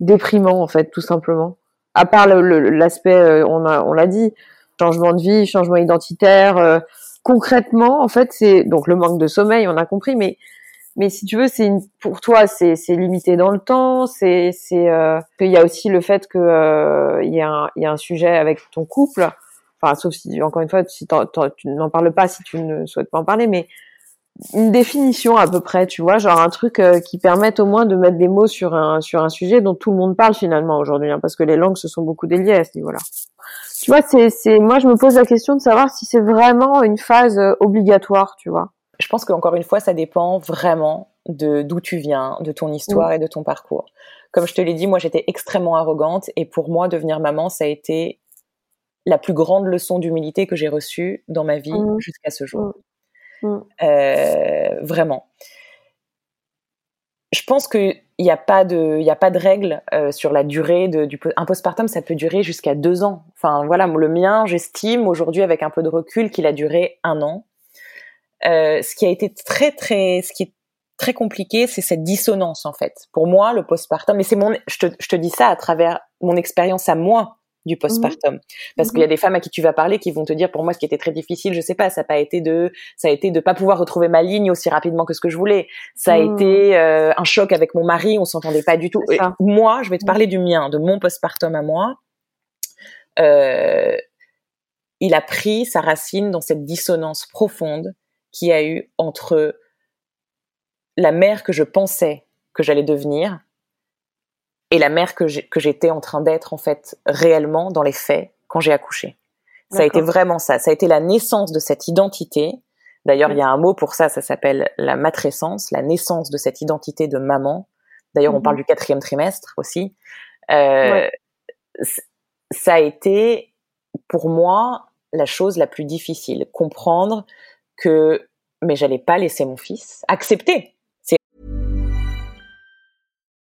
déprimant en fait, tout simplement? À part l'aspect, euh, on a, on l'a dit, changement de vie, changement identitaire. Euh, concrètement, en fait, c'est donc le manque de sommeil, on a compris, mais mais si tu veux, c'est pour toi, c'est c'est limité dans le temps. C'est c'est euh, il y a aussi le fait que euh, il y a un y a un sujet avec ton couple. Enfin, sauf si encore une fois, si tu n'en parles pas, si tu ne souhaites pas en parler, mais une définition à peu près, tu vois, genre un truc euh, qui permette au moins de mettre des mots sur un sur un sujet dont tout le monde parle finalement aujourd'hui, hein, parce que les langues se sont beaucoup déliées à ce niveau-là. Tu vois, c'est c'est moi je me pose la question de savoir si c'est vraiment une phase euh, obligatoire, tu vois. Je pense qu'encore une fois, ça dépend vraiment de d'où tu viens, de ton histoire et de ton parcours. Comme je te l'ai dit, moi j'étais extrêmement arrogante et pour moi devenir maman, ça a été la plus grande leçon d'humilité que j'ai reçue dans ma vie mmh. jusqu'à ce jour. Mmh. Mm. Euh, vraiment. Je pense qu'il n'y a pas de, a pas de règle euh, sur la durée de, du un postpartum. Ça peut durer jusqu'à deux ans. Enfin voilà, le mien, j'estime aujourd'hui avec un peu de recul qu'il a duré un an. Euh, ce qui a été très très, ce qui est très compliqué, c'est cette dissonance en fait. Pour moi, le postpartum, mais c'est mon, je te, je te dis ça à travers mon expérience à moi du postpartum. Parce qu'il y a des femmes à qui tu vas parler qui vont te dire pour moi ce qui était très difficile je sais pas ça n'a pas été de ça a été de pas pouvoir retrouver ma ligne aussi rapidement que ce que je voulais. Ça a été euh, un choc avec mon mari on s'entendait pas du tout. Et moi je vais te parler du mien de mon postpartum à moi. Euh, il a pris sa racine dans cette dissonance profonde qui a eu entre la mère que je pensais que j'allais devenir et la mère que j'étais en train d'être en fait réellement dans les faits quand j'ai accouché. Ça a été vraiment ça. Ça a été la naissance de cette identité. D'ailleurs, il y a un mot pour ça, ça s'appelle la matrescence, la naissance de cette identité de maman. D'ailleurs, on parle mhm. du quatrième trimestre aussi. Euh, Ça a été pour moi la chose la plus difficile, comprendre que mais j'allais pas laisser mon fils accepter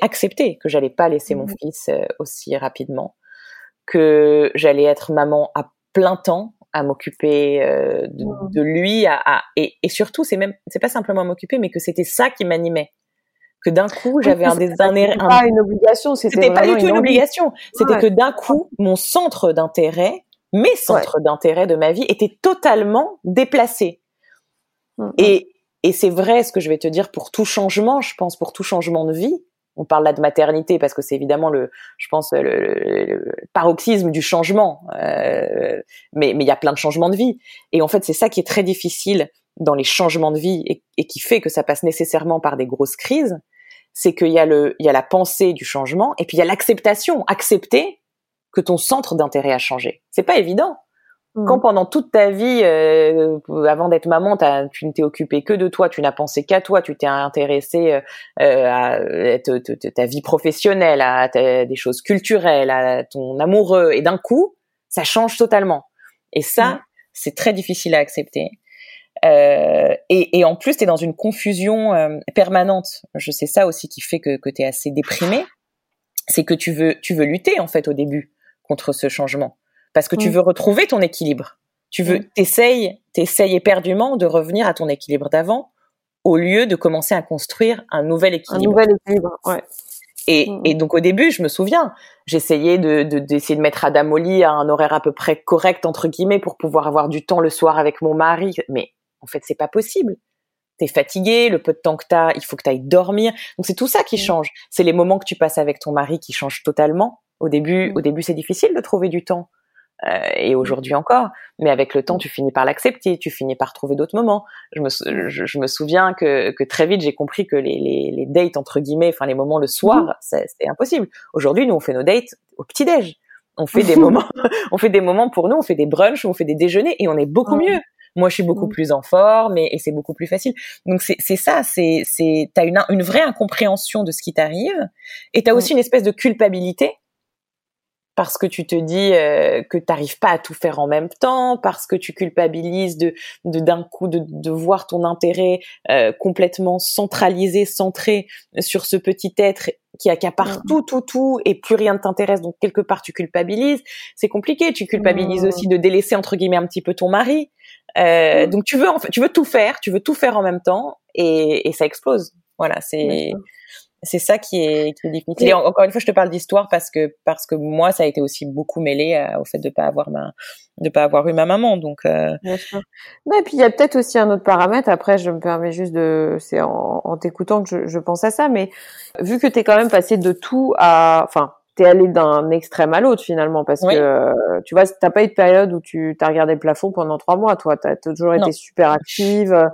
Accepter que j'allais pas laisser mon mmh. fils euh, aussi rapidement, que j'allais être maman à plein temps à m'occuper euh, de, mmh. de, lui à, à et, et, surtout c'est même c'est pas simplement m'occuper mais que c'était ça qui m'animait. Que d'un coup j'avais un des un, pas une obligation c'était pas du tout une, obligation. C'était que d'un coup mon centre d'intérêt mes centres d'intérêt de ma vie étaient totalement déplacés. Mmh, et et c'est vrai ce que je vais te dire pour tout changement je pense pour tout changement de vie on parle là de maternité parce que c'est évidemment le, je pense, le, paroxysme du changement. Euh, mais mais il y a plein de changements de vie. Et en fait, c'est ça qui est très difficile dans les changements de vie et, qui fait que ça passe nécessairement par des grosses crises. C'est qu'il y a le, il y a la pensée du changement et puis il y a l'acceptation, accepter que ton centre d'intérêt a changé. C'est pas évident. Mmh. Quand pendant toute ta vie, euh, avant d'être maman, tu ne t'es occupé que de toi, tu n'as pensé qu'à toi, tu t'es intéressé euh, euh à, ta vie professionnelle, à, des choses culturelles, à ton amoureux, et d'un coup, ça change totalement. Et ça, mmh. c'est très difficile à accepter. Euh, et, et, en plus, tu es dans une confusion euh, permanente. Je sais ça aussi qui fait que, que tu es assez déprimé. C'est que tu veux, tu veux lutter en fait au début contre ce changement parce que tu mm. veux retrouver ton équilibre. Tu veux, mm. t'essayes, t'essayes éperdument de revenir à ton équilibre d'avant, au lieu de commencer à construire un nouvel équilibre. Un nouvel équilibre, ouais. Et, mm. et donc au début, je me souviens, j'essayais de, d'essayer de, mettre Adam au lit à un horaire à peu près correct entre guillemets pour pouvoir avoir du temps le soir avec mon mari. Mais en fait, c'est pas possible. T'es fatigué, le peu de temps que t'as, il faut que t'ailles dormir. Donc c'est tout ça qui change. C'est les moments que tu passes avec ton mari qui changent totalement. Au début, au début, c'est difficile de trouver du temps. Euh, et aujourd'hui encore. Mais avec le temps, tu finis par l'accepter, tu finis par trouver d'autres moments. Je me, je, me souviens que, que très vite, j'ai compris que les, les, les, dates, entre guillemets, enfin les moments le soir, mmh. c'était impossible. Aujourd'hui, nous, on fait nos dates au petit-déj. On fait des [LAUGHS] moments, on fait des moments pour nous, on fait des brunchs, on fait des déjeuners et on est beaucoup mieux. Moi, je suis beaucoup plus en forme et, et c'est beaucoup plus facile. Donc c'est ça, c'est c'est t'as une une vraie incompréhension de ce qui t'arrive et t'as aussi une espèce de culpabilité parce que tu te dis euh, que tu n'arrives pas à tout faire en même temps, parce que tu culpabilises de d'un coup de, de, voir ton intérêt euh, complètement centralisé, centré sur ce petit être qui accapare mmh. tout, tout, tout, et plus rien ne t'intéresse, donc quelque part tu culpabilises. C'est compliqué. Tu culpabilises mmh. aussi de délaisser entre guillemets un petit peu ton mari. Euh, mmh. Donc tu veux en fait, tu veux tout faire, tu veux tout faire en même temps, et, et ça explose. Voilà, c'est c'est ça qui est, qui est difficile. Et encore une fois, je te parle d'histoire parce que parce que moi, ça a été aussi beaucoup mêlé euh, au fait de pas avoir ma de pas avoir eu ma maman. Donc. Euh... Bien sûr. et puis il y a peut-être aussi un autre paramètre. Après, je me permets juste de, c'est en, en t'écoutant que je, je, pense à ça, mais vu que t'es quand même passé de tout à, enfin, t'es allé d'un extrême à l'autre finalement parce que tu vois, t'as pas eu de période où tu t'as regardé le plafond pendant trois mois. Toi, t'as toujours été super active.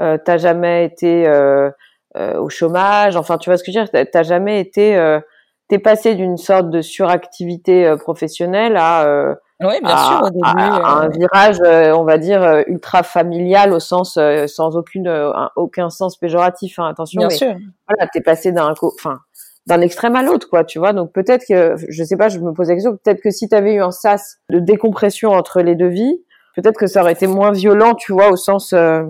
Euh, t'as jamais été euh, au chômage. Enfin, tu vois ce que je veux dire T'as jamais été, euh, t'es passé d'une sorte de suractivité euh, professionnelle à Oui, bien sûr, au début. un virage, on va dire, ultra familial au sens, sans aucune, aucun sens péjoratif. Hein, attention, bien mais sûr. voilà, t'es passé d'un, enfin, d'un extrême à l'autre, quoi, tu vois. Donc peut-être que, je sais pas, je me pose la question, peut-être que si tu avais eu un sas de décompression entre les deux vies, peut-être que ça aurait été moins violent, tu vois, au sens. Euh...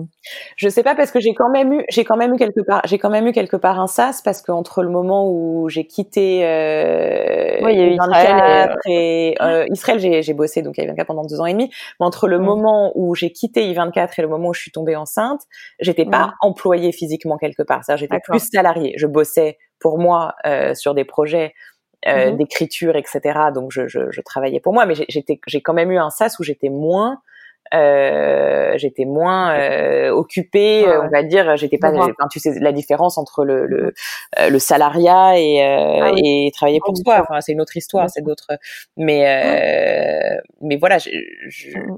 Je sais pas parce que j'ai quand même eu, j'ai quand même eu quelque part, j'ai quand même eu quelque part un sas parce que entre le moment où j'ai quitté euh, ouais, il y a eu Israël et, euh, Israël, j'ai, j'ai bossé donc à I24 pendant deux ans et demi. Mais entre le mm. moment où j'ai quitté I24 et le moment où je suis tombée enceinte, j'étais pas mm. employée physiquement quelque part. C'est-à-dire j'étais plus salariée. Je bossais pour moi euh, sur des projets euh, mm-hmm. d'écriture, etc. Donc je, je, je, travaillais pour moi, mais j'étais, j'ai quand même eu un sas où j'étais moins euh, j'étais moins euh, occupée, on va dire. J'étais pas, tu sais la différence entre le le, euh, le salariat et, euh, ah et travailler pour soi. Enfin, c'est une autre histoire, c'est d'autres. Mais euh, mais voilà, je, je mmh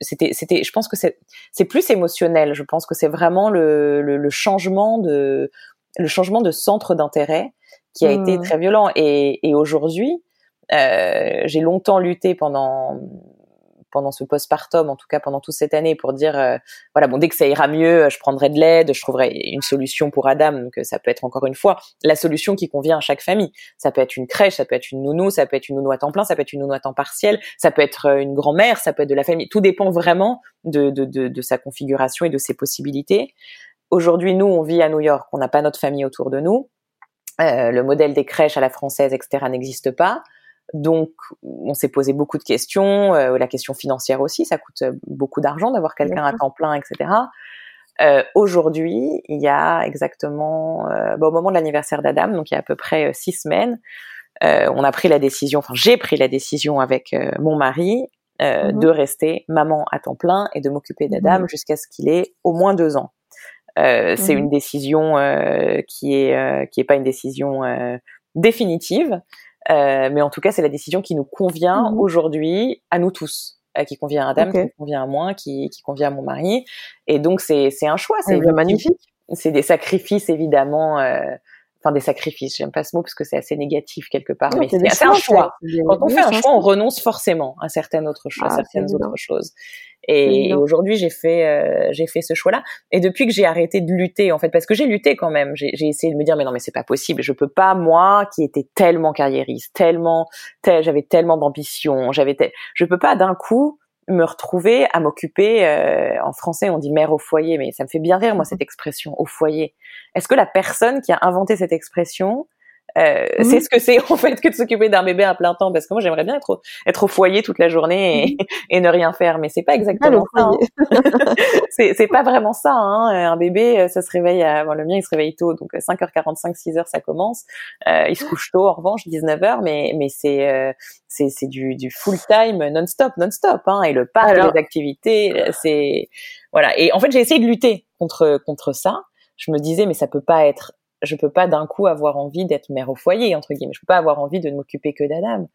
c'était c'était je pense que c'est c'est plus émotionnel je pense que c'est vraiment le, le, le changement de le changement de centre d'intérêt qui a été mmh. très violent et et aujourd'hui euh, j'ai longtemps lutté pendant pendant ce postpartum, en tout cas pendant toute cette année, pour dire euh, voilà bon dès que ça ira mieux, je prendrai de l'aide, je trouverai une solution pour Adam. Donc euh, ça peut être encore une fois la solution qui convient à chaque famille. Ça peut être une crèche, ça peut être une nounou, ça peut être une nounou à temps plein, ça peut être une nounou à temps partiel, ça peut être euh, une grand-mère, ça peut être de la famille. Tout dépend vraiment de, sa configuration et de ses possibilités. Aujourd'hui, nous, on vit à New York, on n'a pas notre famille autour de nous. Le modèle des crèches à la française, etc., n'existe pas. Donc, on s'est posé beaucoup de questions, euh, la question financière aussi, ça coûte euh, beaucoup d'argent d'avoir quelqu'un à temps plein, etc. Euh, Aujourd'hui, il y a exactement, euh, bah, au moment de l'anniversaire d'Adam, donc il y a à peu près six semaines, on a pris la décision, enfin j'ai pris la décision avec mon mari mmh de rester maman à temps plein et de m'occuper d'Adam mmh jusqu'à ce qu'il ait au moins deux ans. C'est mmh une décision qui est qui est pas une décision définitive. Euh, mais en tout cas, c'est la décision qui nous convient mmh aujourd'hui à nous tous, euh, qui convient à Adam, qui convient à moi, qui, qui convient à mon mari. Et donc, c'est un choix. C'est magnifique. C'est des sacrifices, évidemment. Euh, enfin des sacrifices, j'aime pas ce mot parce que c'est assez négatif quelque part, mais c'est un choix. Quand on fait un choix, on renonce forcément à certaines autres choses, à ah, certaines autres choses. Et, aujourd'hui, j'ai fait, euh, j'ai fait ce choix-là. Et depuis que j'ai arrêté de lutter, en fait, parce que j'ai lutté quand même, j'ai essayé de me dire, mais non, mais c'est pas possible. Je peux pas, moi, qui était tellement carriériste, tellement, tel, j'avais tellement d'ambition, j'avais, je peux pas d'un coup me retrouver à m'occuper. Euh, en français, on dit mère au foyer, mais ça me fait bien rire moi cette expression au foyer. Est-ce que la personne qui a inventé cette expression euh, mmh. C'est ce que c'est [LAUGHS] en fait que de s'occuper d'un bébé à plein temps parce que moi j'aimerais bien être au, être au foyer toute la journée et, [LAUGHS] et ne rien faire mais c'est pas exactement ça. Hein. [LAUGHS] c'est c'est pas vraiment ça. Hein. Un bébé euh, ça se réveille à bon, le mien il se réveille tôt donc 5h45 euh, 6h ça commence. Euh, il se couche tôt en revanche 19h mais mais c'est euh, c'est c'est du, du full time non-stop non-stop hein. et le parc les activités c'est voilà et en fait j'ai essayé de lutter contre contre ça. Je me disais mais ça peut pas être je peux pas d'un coup avoir envie d'être mère au foyer entre guillemets. Je peux pas avoir envie de ne m'occuper que d'Adam.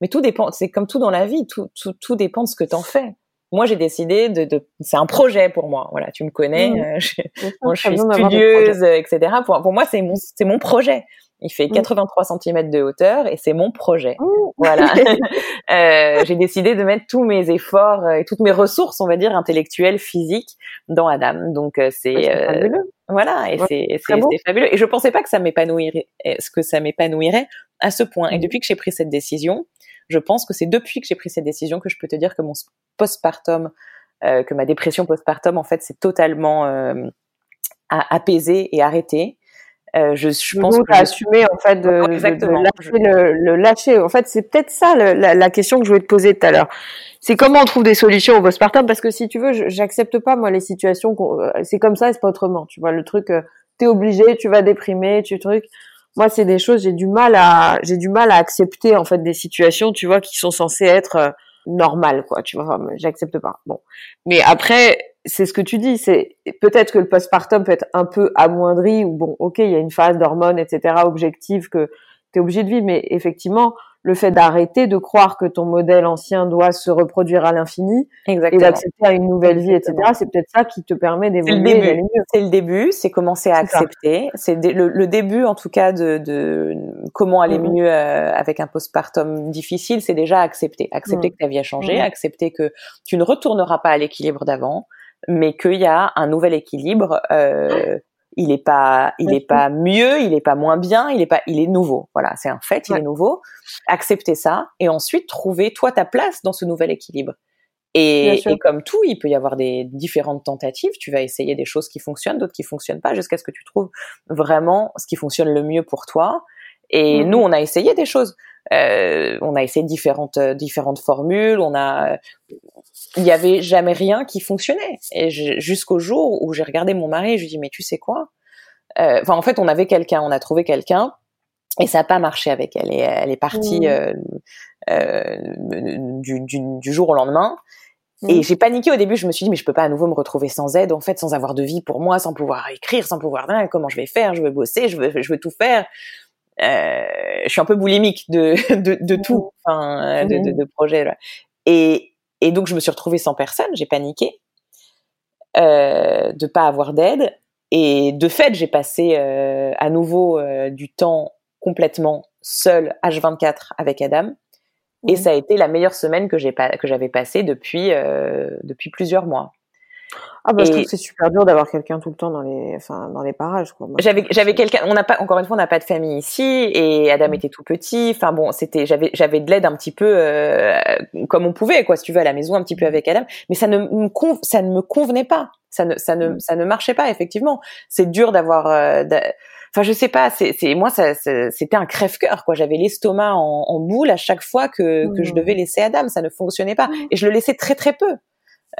Mais tout dépend. C'est comme tout dans la vie. Tout tout tout dépend de ce que t'en fais. Moi, j'ai décidé de, de c'est un projet pour moi. Voilà, tu me connais. Mmh. Euh, je, moi, je suis studieuse, etc. Pour, pour moi, c'est mon c'est mon projet. Il fait 83 mmh. cm de hauteur et c'est mon projet. Voilà. [LAUGHS] [LAUGHS] euh, j'ai décidé de mettre tous mes efforts euh, et toutes mes ressources, on va dire, intellectuelles, physiques, dans Adam. Donc c'est euh, voilà, et c'est c'est fabuleux. Et je pensais pas que ça m'épanouirait, ce que ça m'épanouirait à ce point. Et mmh. depuis que j'ai pris cette décision, je pense que c'est depuis que j'ai pris cette décision que je peux te dire que mon postpartum, que ma dépression postpartum, en fait, c'est totalement apaisé et arrêté euh, je, je pense que assumer en fait de, de, lâcher le, le, lâcher. En fait, c'est peut-être ça la, la, question que je voulais te poser tout à l'heure. C'est comment on trouve des solutions au postpartum? Parce que si tu veux, j'accepte pas moi les situations. Euh, c'est comme ça, c'est pas autrement. Tu vois le truc, euh, t'es obligé, tu vas déprimer, tu truc. Moi, c'est des choses j'ai du mal à j'ai du mal à accepter en fait des situations, tu vois, qui sont censées être euh, normales quoi. Tu vois, j'accepte pas. Bon, mais après c'est ce que tu dis, c'est peut-être que le postpartum peut être un peu amoindri ou bon, ok, il y a une phase d'hormones, etc. objective que tu es obligé de vivre. Mais effectivement, le fait d'arrêter de croire que ton modèle ancien doit se reproduire à l'infini et d'accepter à une nouvelle vie, etc. C'est peut-être ça qui te permet d'évoluer. C'est le début, c'est commencer à accepter. C'est le, début, en tout cas, de, de comment aller mm-hmm. mieux euh, avec un postpartum difficile, c'est déjà accepter. Accepter mm. que ta vie a changé, mm-hmm. accepter que tu ne retourneras pas à l'équilibre d'avant, mais qu'il y a un nouvel équilibre euh, il est pas, il est pas mieux, il est pas moins bien, il est pas, il est nouveau. Voilà, c'est un fait, il est nouveau. Accepter ça et ensuite trouver toi ta place dans ce nouvel équilibre. Et, comme tout, il peut y avoir des différentes tentatives. Tu vas essayer des choses qui fonctionnent, d'autres qui fonctionnent pas, jusqu'à ce que tu trouves vraiment ce qui fonctionne le mieux pour toi. Et mmh nous, on a essayé des choses. Euh, on a essayé différentes euh, différentes formules. On a, il y avait jamais rien qui fonctionnait. Et jusqu'au jour où j'ai regardé mon mari, et je lui dis mais tu sais quoi? Euh, Enfin, en fait, on avait quelqu'un, on a trouvé quelqu'un, et ça n'a pas marché avec elle. Et elle est partie mmh. du, du, du, jour au lendemain. Et mmh. j'ai paniqué au début, je me suis dit, mais je peux pas à nouveau me retrouver sans aide, en fait, sans avoir de vie pour moi, sans pouvoir écrire, sans pouvoir, comment je vais faire, je veux bosser, je veux, je veux tout faire. Euh, je suis un peu boulimique de, [LAUGHS] de, de tout, enfin, de, de, de projets. Là. Et, et donc, je me suis retrouvée sans personne, j'ai paniqué euh, de pas avoir d'aide. Et de fait, j'ai passé euh, à nouveau euh, du temps complètement seul, H24, avec Adam. Et ça a été la meilleure semaine que j'ai que j'avais passée depuis euh, depuis plusieurs mois. Ah bah, je trouve que c'est super dur d'avoir quelqu'un tout le temps dans les, enfin, dans les parages. J'avais, j'avais quelqu'un. On n'a pas, encore une fois, on n'a pas de famille ici, et Adam mmh. était tout petit. Enfin bon, c'était, j'avais, j'avais de l'aide un petit peu euh, comme on pouvait, quoi, si tu veux, à la maison, un petit peu mmh. avec Adam. Mais ça ne me ça ne me convenait pas. Ça ne, ça ne, mmh. ça ne marchait pas effectivement. C'est dur d'avoir. Euh, enfin, je sais pas. C'est, c'est moi, ça, c'était un crève-cœur, quoi. J'avais l'estomac en, en, boule à chaque fois que, que je devais laisser Adam. Ça ne fonctionnait pas, et je le laissais très très peu.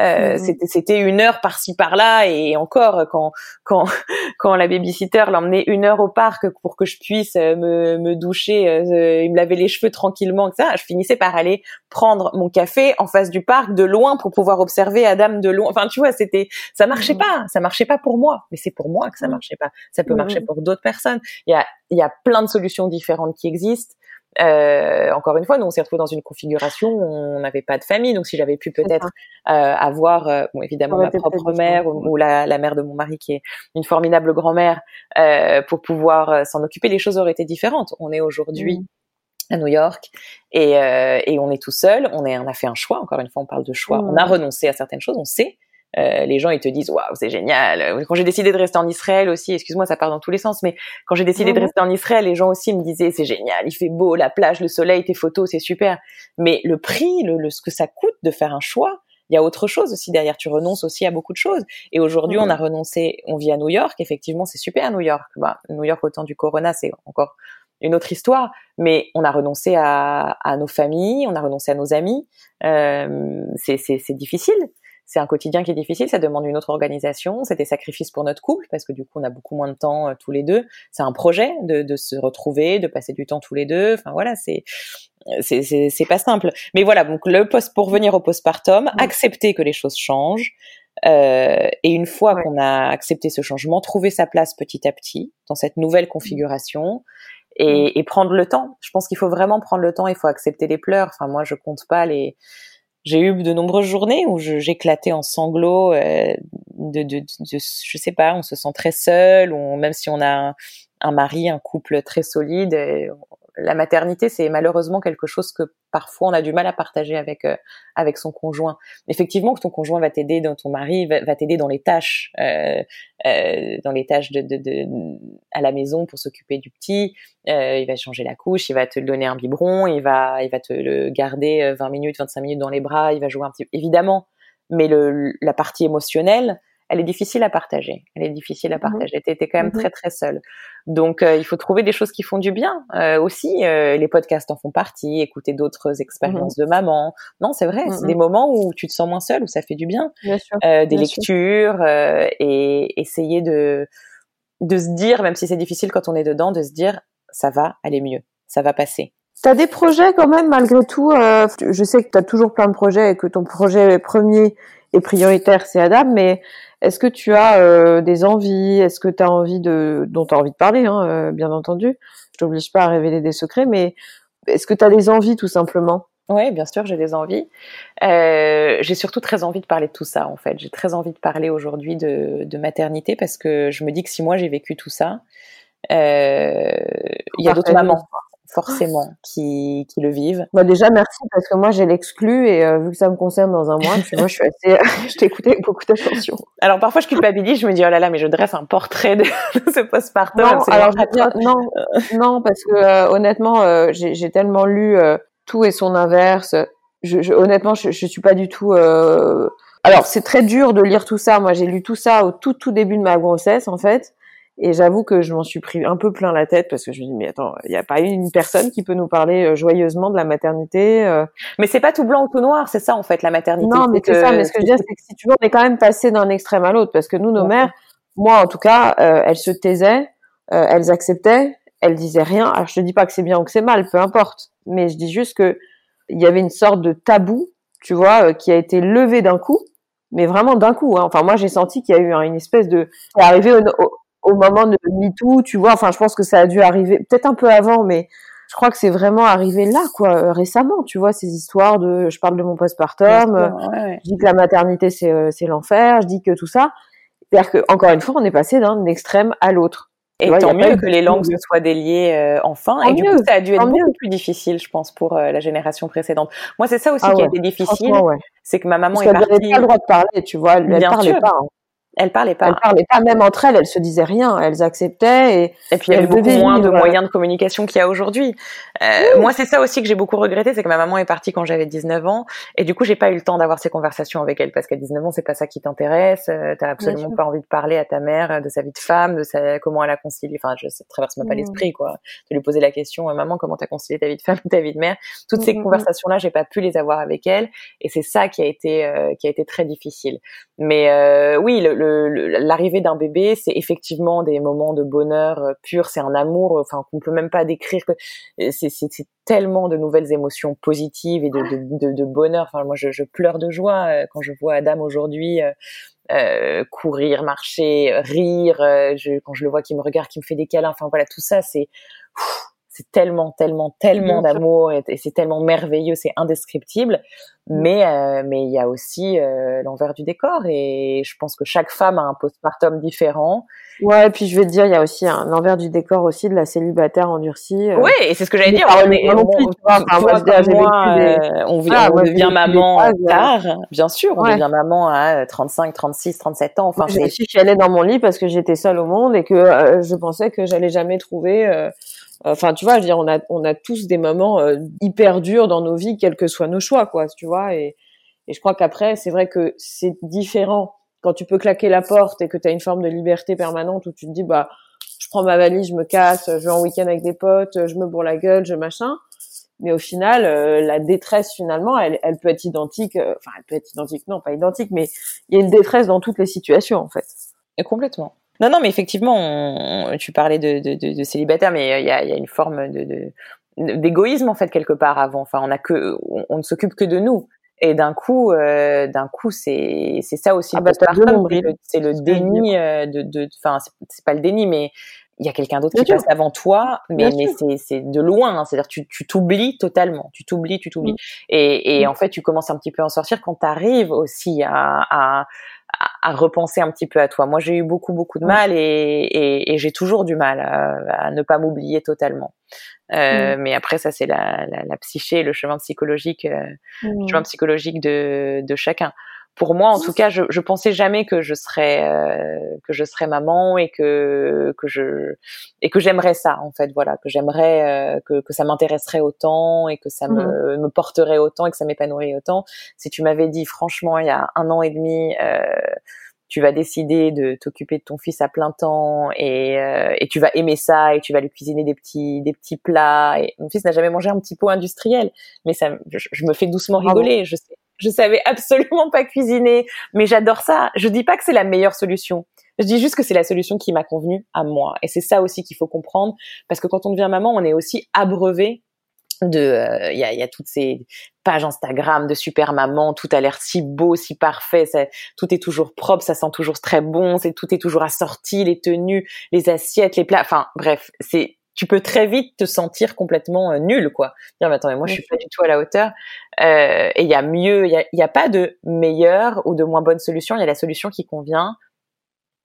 Euh, mmh c'était c'était une heure par-ci par-là et encore quand quand [LAUGHS] quand la babysitter l'emmenait une heure au parc pour que je puisse euh, me, me doucher euh, il me lavait les cheveux tranquillement ça je finissais par aller prendre mon café en face du parc de loin pour pouvoir observer Adam de loin. Enfin tu vois c'était ça marchait mmh pas ça marchait pas pour moi. Mais c'est pour moi que ça mmh. marchait pas. Ça peut marcher pour d'autres personnes. Il y a il y a plein de solutions différentes qui existent euh, encore une fois, nous on s'est retrouvés dans une configuration où on n'avait pas de famille, donc si j'avais pu peut-être euh, avoir, euh, bon, évidemment ma propre mère ou, la, la, mère de mon mari qui est une formidable grand-mère euh, pour pouvoir s'en occuper, les choses auraient été différentes. On est aujourd'hui mmh. à New York et, et on est tout seul. On est, on a fait un choix. Encore une fois, on parle de choix. On a mmh. renoncé à certaines choses. On sait euh, les gens ils te disent waouh c'est génial. Quand j'ai décidé de rester en Israël aussi, excuse-moi ça part dans tous les sens, mais quand j'ai décidé de rester en Israël, les gens aussi me disaient c'est génial, il fait beau, la plage, le soleil, tes photos, c'est super. Mais le prix, le, ce que ça coûte de faire un choix, il y a autre chose aussi derrière. Tu renonces aussi à beaucoup de choses. Et aujourd'hui, on a renoncé. On vit à New York. Effectivement, c'est super à New York. Bah, New York au temps du Corona, c'est encore une autre histoire. Mais on a renoncé à, à nos familles, on a renoncé à nos amis. Euh, c'est difficile c'est un quotidien qui est difficile, ça demande une autre organisation, c'est des sacrifices pour notre couple parce que du coup on a beaucoup moins de temps euh, tous les deux. C'est un projet de, de, se retrouver, de passer du temps tous les deux. Enfin voilà, c'est c'est pas simple. Mais voilà, donc le post pour venir au postpartum, mmh. accepter que les choses changent. Euh, et une fois qu'on a accepté ce changement, trouver sa place petit à petit dans cette nouvelle mmh. configuration et, mmh. et prendre le temps. Je pense qu'il faut vraiment prendre le temps. Il faut accepter les pleurs. Enfin moi, je compte pas les j'ai eu de nombreuses journées où j'éclatais en sanglots euh, de, de, de, je sais pas, on se sent très seul, ou même si on a un, un mari, un couple très solide, la maternité, c'est malheureusement quelque chose que parfois on a du mal à partager avec euh, avec son conjoint. Effectivement, que ton conjoint va t'aider dans ton mari, va, t'aider dans les tâches, euh, euh, dans les tâches de, de, de, à la maison pour s'occuper du petit. Euh, il va changer la couche, il va te donner un biberon, il va il va te le garder 20 minutes, 25 minutes dans les bras, il va jouer un petit. Évidemment, mais le, la partie émotionnelle, elle est difficile à partager. Elle est difficile à mmh partager. Tu étais quand même mmh très très seule. Donc euh, il faut trouver des choses qui font du bien euh, aussi. Euh, les podcasts en font partie. Écouter d'autres mmh expériences de maman. Non, c'est vrai. C'est des moments où tu te sens moins seule, où ça fait du bien. bien sûr, des lectures et essayer de de se dire, même si c'est difficile quand on est dedans, de se dire ça va aller mieux, ça va passer. T'as des projets quand même malgré tout. je sais que tu as toujours plein de projets et que ton projet premier et prioritaire c'est Adam, mais est-ce que tu as euh, des envies? Est-ce que tu as envie de, dont tu as envie de parler, hein, euh, bien entendu, t'oblige pas à révéler des secrets, mais est-ce que tu as des envies tout simplement? Oui, bien sûr, j'ai des envies. Euh, j'ai surtout très envie de parler de tout ça, en fait. J'ai très envie de parler aujourd'hui de, de, maternité parce que je me dis que si moi j'ai vécu tout ça, euh, il y a d'autres mamans forcément [LAUGHS] qui, qui le vivent. Bah déjà merci parce que moi j'ai l'exclu et euh, vu que ça me concerne dans un mois, tu vois, je suis assez, [LAUGHS] je t'écoutais avec beaucoup d'attention. Alors parfois je culpabilise, je me dis oh là là mais je dresse un portrait de, [LAUGHS] ce postpartum. Non, alors je non, non parce que euh, honnêtement euh, j'ai tellement lu tout et son inverse. Je, je honnêtement je, je suis pas du tout. Alors c'est très dur de lire tout ça. Moi j'ai lu tout ça au tout tout début de ma grossesse en fait. Et j'avoue que je m'en suis pris un peu plein la tête parce que je me dis mais attends, il n'y a pas une personne qui peut nous parler euh, joyeusement de la maternité. Euh. Mais c'est pas tout blanc ou tout noir, c'est ça en fait la maternité. Non, mais c'est ça. Mais ce que je veux dire, c'est que si tu veux, on est quand même passé d'un extrême à l'autre parce que nous, nos mères, moi en tout cas, euh, elles se taisaient, elles acceptaient, elles disaient rien. Alors je te dis pas que c'est bien ou que c'est mal, peu importe. Mais je dis juste que il y avait une sorte de tabou, tu vois, qui a été levé d'un coup mais vraiment d'un coup. Hein. Enfin, moi, j'ai senti qu'il y a eu une espèce de... C'est arrivé au, au moment de MeToo, tu vois. Enfin, je pense que ça a dû arriver peut-être un peu avant, mais je crois que c'est vraiment arrivé là, quoi, euh, récemment, tu vois, ces histoires de, je parle de mon postpartum, euh, je dis que la maternité c'est euh, c'est l'enfer, je dis que tout ça. C'est-à-dire que encore une fois, on est passé d'un extrême à l'autre. Et tant mieux que les langues se soient déliées enfin. et du coup, ça a dû être beaucoup plus difficile, je pense, pour la génération précédente. Moi, c'est ça aussi ah qui a été difficile. C'est que ma maman est partie. Elle pas le droit de parler, tu vois. Elle, elle parlait pas. Hein. Elle parlait pas. Elle parlait pas, même entre elles, elles se disaient rien, elles acceptaient et. Et puis il y avait beaucoup moins de moyens de communication qu'il y a aujourd'hui. Euh, Moi, c'est ça aussi que j'ai beaucoup regretté, c'est que ma maman est partie quand j'avais 19 ans, et du coup, j'ai pas eu le temps d'avoir ces conversations avec elle parce qu'à 19 ans, c'est pas ça qui t'intéresse. Euh, T'as absolument pas envie de parler à ta mère de sa vie de femme, de sa comment elle a concilié. Enfin, je, ça traverse même pas mm. l'esprit, quoi. De lui poser la question, euh, maman, comment t'as concilié ta vie de femme, ta vie de mère? Toutes ces mm, mm, conversations-là, j'ai pas pu les avoir avec elle, et c'est ça qui a été euh, qui a été très difficile. Mais euh, oui, l'arrivée l'arrivée d'un bébé, c'est effectivement des moments de bonheur euh, pur, c'est un amour, euh, enfin qu'on peut même pas décrire. C'est tellement de nouvelles émotions positives et de, bonheur. Moi, je, pleure de joie euh, quand je vois Adam aujourd'hui. Euh, courir, marcher, rire, quand je le vois qui me regarde, qui me fait des câlins, enfin voilà, tout ça, c'est c'est tellement, tellement, tellement d'amour et, c'est tellement merveilleux, c'est indescriptible. Mm. Mais euh, mais il y a aussi euh, l'envers du décor et je pense que chaque femme a un postpartum différent. Ouais, et puis je vais te dire, il y a aussi un envers du décor aussi de la célibataire endurcie. Euh, oui, et c'est ce que j'allais dire. On, est, on, on, devient maman tard, bien sûr, on devient maman à 35, 36, 37 ans. Enfin, je suis allée dans mon lit parce que j'étais seule au monde et que je pensais que j'allais jamais trouver Enfin, tu vois, je veux dire, on a, on a tous des moments euh, hyper durs dans nos vies, quels que soient nos choix, quoi, tu vois. Et, et je crois qu'après, c'est vrai que c'est différent quand tu peux claquer la porte et que tu as une forme de liberté permanente où tu te dis, bah, je prends ma valise, je me casse, je vais en week-end avec des potes, je me bourre la gueule, je machin. Mais au final, euh, la détresse finalement, elle, elle peut être identique. Euh, enfin, elle peut être identique, non, pas identique, mais il y a une détresse dans toutes les situations en fait. Et complètement. Non, non, mais effectivement, tu parlais de, de, de, de célibataire, mais il y a, y a, une forme de, d'égoïsme en fait quelque part avant. Enfin, on a que, on, ne s'occupe que de nous. Et d'un coup, euh, d'un coup, c'est c'est ça aussi ah bah, c'est le, déni euh, de, enfin, c'est pas le déni, mais il y a quelqu'un d'autre qui passe avant toi, mais, mais c'est, c'est de loin. Hein. C'est-à-dire tu, tu t'oublies totalement. Tu t'oublies, tu t'oublies. Mm. Et, et mm. en fait, tu commences un petit peu à en sortir quand tu arrives aussi à, à, à, repenser un petit peu à toi. Moi, j'ai eu beaucoup, beaucoup de mal et, et, j'ai toujours du mal à, ne pas m'oublier totalement. Euh. Mais après, ça, c'est la, la, la, psyché, le chemin psychologique, euh, mm. chemin psychologique de, de chacun pour moi, en tout cas, je, je pensais jamais que je serais euh, que je serais maman et que que je et que j'aimerais ça en fait, voilà, que j'aimerais euh, que que ça m'intéresserait autant et que ça me, mmh. me porterait autant et que ça m'épanouirait autant. Si tu m'avais dit franchement il y a un an et demi. Euh, tu vas décider de t'occuper de ton fils à plein temps et, et tu vas aimer ça et tu vas lui cuisiner des petits des petits plats. Et mon fils n'a jamais mangé un petit pot industriel, mais ça, je, me fais doucement rigoler. Je sais, je savais absolument pas cuisiner, mais j'adore ça. Je dis pas que c'est la meilleure solution. Je dis juste que c'est la solution qui m'a convenu à moi. Et c'est ça aussi qu'il faut comprendre, parce que quand on devient maman, on est aussi abreuvé de euh, il y, a, y, a, toutes ces pages Instagram de super maman tout a l'air si beau si parfait ça, tout est toujours propre ça sent toujours très bon c'est tout est toujours assorti les tenues les assiettes les plats enfin bref c'est tu peux très vite te sentir complètement euh, nul, quoi. Dire, mais attends, mais moi, je suis pas du tout à la hauteur. Euh, et il y a mieux, il y a, pas de meilleure ou de moins bonne solution. Il y a la solution qui convient,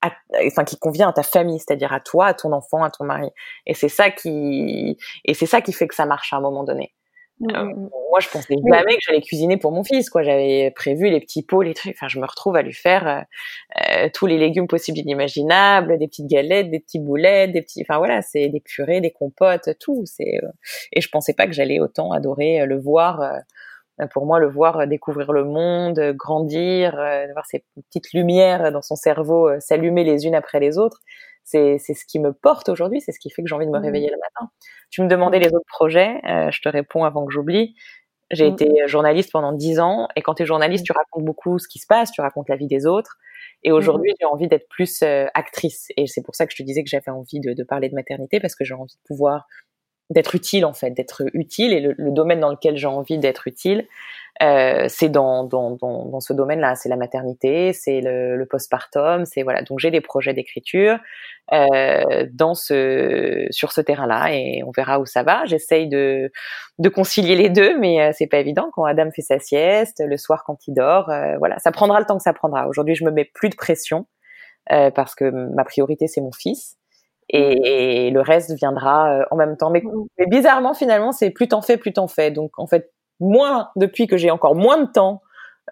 à, enfin, qui convient à ta famille, c'est-à-dire à toi, à ton enfant, à ton mari. Et c'est ça qui, et c'est ça qui fait que ça marche à un moment donné. Euh, moi, je pensais jamais que j'allais cuisiner pour mon fils. Quoi, j'avais prévu les petits pots, les trucs. Enfin, je me retrouve à lui faire euh, euh, tous les légumes possibles et inimaginables, des petites galettes, des petites boulettes, des petits. Enfin voilà, c'est des purées, des compotes, tout. C'est et je pensais pas que j'allais autant adorer le voir. pour moi, le voir découvrir le monde, grandir, voir ces petites lumières dans son cerveau s'allumer les unes après les autres, c'est ce qui me porte aujourd'hui, c'est ce qui fait que j'ai envie de me mmh. réveiller le matin. Tu me demandais mmh. les autres projets, euh, je te réponds avant que j'oublie. J'ai mmh. été journaliste pendant dix ans, et quand tu es journaliste, tu racontes beaucoup ce qui se passe, tu racontes la vie des autres. Et aujourd'hui, j'ai envie d'être plus euh, actrice, et c'est pour ça que je te disais que j'avais envie de, de, parler de maternité, parce que j'ai envie de pouvoir d'être utile en fait, d'être utile, et le, le domaine dans lequel j'ai envie d'être utile, euh, c'est dans, dans, dans, dans, ce domaine-là, c'est la maternité, c'est le, le postpartum, c'est voilà. Donc j'ai des projets d'écriture euh, dans ce sur ce terrain-là et on verra où ça va. J'essaye de de concilier les deux, mais euh, c'est pas évident quand Adam fait sa sieste, le soir quand il dort. Euh, voilà, ça prendra le temps que ça prendra. Aujourd'hui, je me mets plus de pression euh, parce que ma priorité c'est mon fils. Et, et, le reste viendra en même temps. Mais, mmh. mais bizarrement, finalement, c'est plus t'en fais, plus t'en fais. Donc, en fait, moi, depuis que j'ai encore moins de temps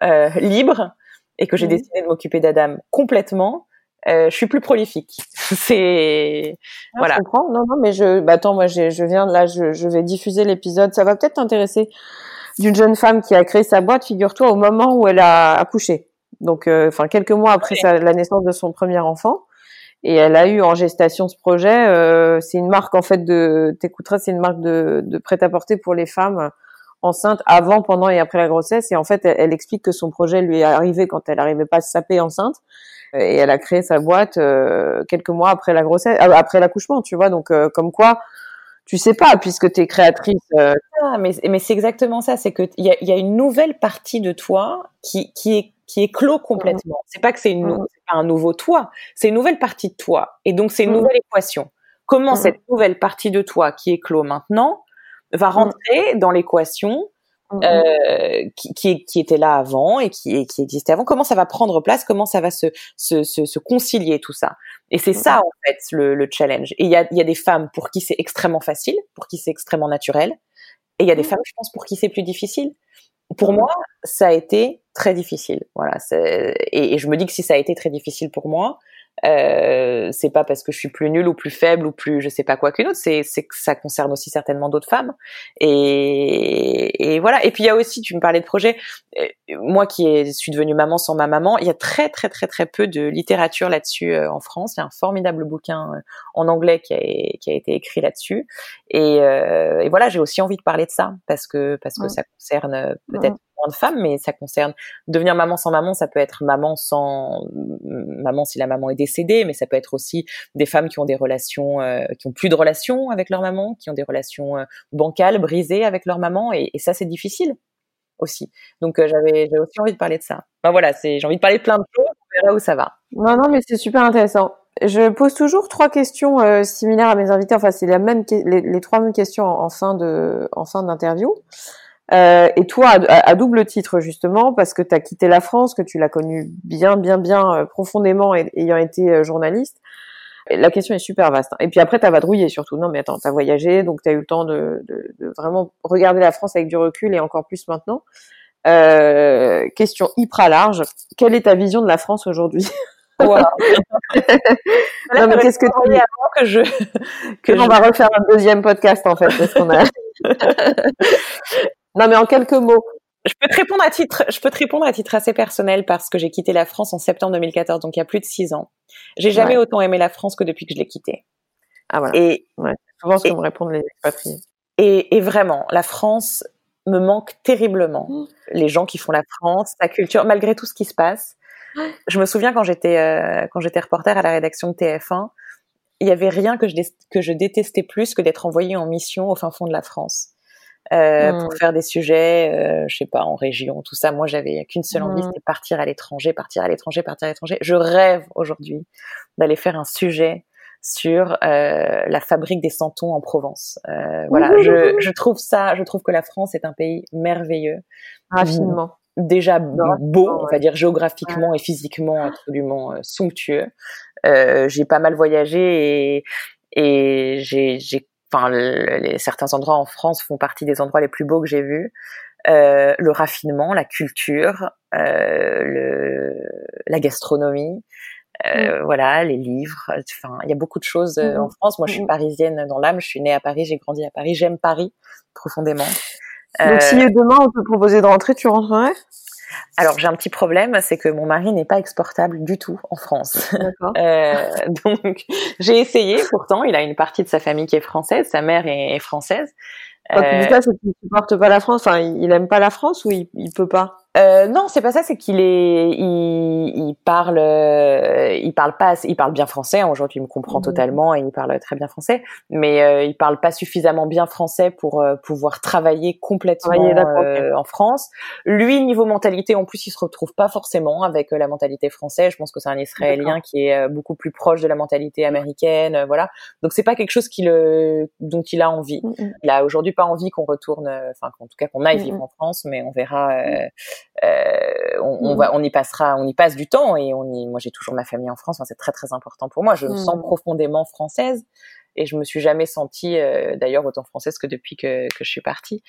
euh, libre et que j'ai mhm. décidé de m'occuper d'Adam complètement, euh, je suis plus prolifique. [LAUGHS] c'est ah, voilà. Je comprends. Non, non, mais je, bah attends, moi, je viens de là, je, je vais diffuser l'épisode. Ça va peut-être t'intéresser d'une jeune femme qui a créé sa boîte. Figure-toi au moment où elle a accouché. Donc, euh, enfin, quelques mois après la naissance de son premier enfant. Et elle a eu en gestation ce projet. Euh, c'est une marque en fait de, t'écouteras, c'est une marque de, de prêt-à-porter pour les femmes enceinte avant, pendant et après la grossesse. Et en fait, elle, explique que son projet lui est arrivé quand elle n'arrivait pas à se saper enceinte. Et elle a créé sa boîte euh, quelques mois après la grossesse, euh, après l'accouchement, tu vois. Donc, euh, comme quoi, tu sais pas, puisque tu es créatrice. Ah, mais mais c'est exactement ça. C'est que il y a, y a, une nouvelle partie de toi qui qui est qui est clos complètement. Mmh. C'est pas que c'est mmh. un nouveau toi, c'est une nouvelle partie de toi. Et donc c'est une mmh. nouvelle équation. Comment cette nouvelle partie de toi qui est clos maintenant va rentrer dans l'équation euh, qui, qui, qui, était là avant et qui, qui existait avant? Comment ça va prendre place? Comment ça va se, se, se, se concilier tout ça? Et c'est ça en fait le, le challenge. Et il y a, y a des femmes pour qui c'est extrêmement facile, pour qui c'est extrêmement naturel, et il y a des femmes, je pense, pour qui c'est plus difficile. Pour moi, ça a été très difficile. Voilà. Et, et je me dis que si ça a été très difficile pour moi, euh, c'est pas parce que je suis plus nulle ou plus faible ou plus je sais pas quoi qu'une autre, c'est que ça concerne aussi certainement d'autres femmes. Et, et voilà. Et puis il y a aussi, tu me parlais de projet. Euh, moi qui suis devenue maman sans ma maman, il y a très très très très peu de littérature là-dessus euh, en France. Il y a un formidable bouquin euh, en anglais qui a, qui a été écrit là-dessus. Et, et, voilà, j'ai aussi envie de parler de ça parce que parce que ça concerne peut-être de femmes, mais ça concerne devenir maman sans maman. Ça peut être maman sans maman si la maman est décédée, mais ça peut être aussi des femmes qui ont des relations, euh, qui ont plus de relations avec leur maman, qui ont des relations euh, bancales, brisées avec leur maman, et, ça c'est difficile aussi. Donc euh, j'avais aussi envie de parler de ça. Ben voilà, c'est j'ai envie de parler de plein de choses. On verra où ça va. Non non, mais c'est super intéressant. Je pose toujours trois questions similaires à mes invités. Enfin, c'est la même les, les, trois mêmes questions en, fin de en fin d'interview. Euh, et toi, à, double titre justement, parce que tu as quitté la France, que tu l'as connue bien, bien, bien euh, profondément ayant été euh, journaliste, la question est super vaste. Et puis après, tu as vadrouillé surtout. Non, mais attends, tu as voyagé, donc tu as eu le temps de, de, de, vraiment regarder la France avec du recul et encore plus maintenant. Euh, question hyper large. Quelle est ta vision de la France aujourd'hui? Wow. [LAUGHS] non, mais qu'est-ce que tu dis? avant que je que on va refaire un deuxième podcast en fait parce qu'on a [LAUGHS] Non, mais en quelques mots. Je peux te répondre à titre, je peux te répondre à titre assez personnel parce que j'ai quitté la France en septembre 2014, donc il y a plus de six ans. J'ai jamais autant aimé la France que depuis que je l'ai quittée. Ah voilà. Et ouais. souvent ce que me répondent les expatriés. Et, et, vraiment, la France me manque terriblement. Mmh. Les gens qui font la France, sa culture, malgré tout ce qui se passe. Je me souviens quand j'étais euh, quand j'étais reporter à la rédaction de TF1, il y avait rien que je que je détestais plus que d'être envoyé en mission au fin fond de la France. Euh, pour mmh. faire des sujets, euh, je sais pas, en région, tout ça. Moi, j'avais qu'une seule envie, mmh. c'était partir à l'étranger, partir à l'étranger, partir à l'étranger. Je rêve aujourd'hui d'aller faire un sujet sur euh, la fabrique des santons en Provence. Euh, voilà, je, je, trouve ça, je trouve que la France est un pays merveilleux. Raffinement. Déjà beau, on va dire géographiquement et physiquement absolument euh, somptueux. Euh, j'ai pas mal voyagé et, et j'ai, enfin, les, certains endroits en France font partie des endroits les plus beaux que j'ai vus. Euh, le raffinement, la culture, euh, le, la gastronomie, euh, mm. voilà, les livres. Enfin, il y a beaucoup de choses euh, en mm. France. Moi, je suis mm. parisienne dans l'âme. Je suis née à Paris, j'ai grandi à Paris. J'aime Paris profondément. Donc, si demain on te proposait de rentrer, tu rentrerais? Alors j'ai un petit problème, c'est que mon mari n'est pas exportable du tout en France. [LAUGHS] euh, donc j'ai essayé. Pourtant, il a une partie de sa famille qui est française, sa mère est, française. Quand tu dis ça, c'est qu'il supporte pas la France. Enfin, il aime pas la France ou il, il peut pas? Euh, non, c'est pas ça. C'est qu'il est, il, il parle, euh, il parle pas, il parle bien français. Hein, aujourd'hui, il me comprend mmh. totalement et il parle très bien français. Mais euh, il parle pas suffisamment bien français pour euh, pouvoir travailler complètement euh, en France. Lui, niveau mentalité, en plus, il se retrouve pas forcément avec la mentalité française. Je pense que c'est un Israélien qui est beaucoup plus proche de la mentalité américaine. voilà. Donc c'est pas quelque chose qu'il, dont il a envie. Mmh, mmh. Il a aujourd'hui pas envie qu'on retourne, enfin, en tout cas qu'on aille vivre en France, mais on verra. Euh, on, on, mm. va, on y passera, on y passe du temps et on y, moi j'ai toujours ma famille en France, c'est très très important pour moi. Je me sens mm. profondément française et je me suis jamais sentie, euh, d'ailleurs autant française que depuis que, que je suis partie.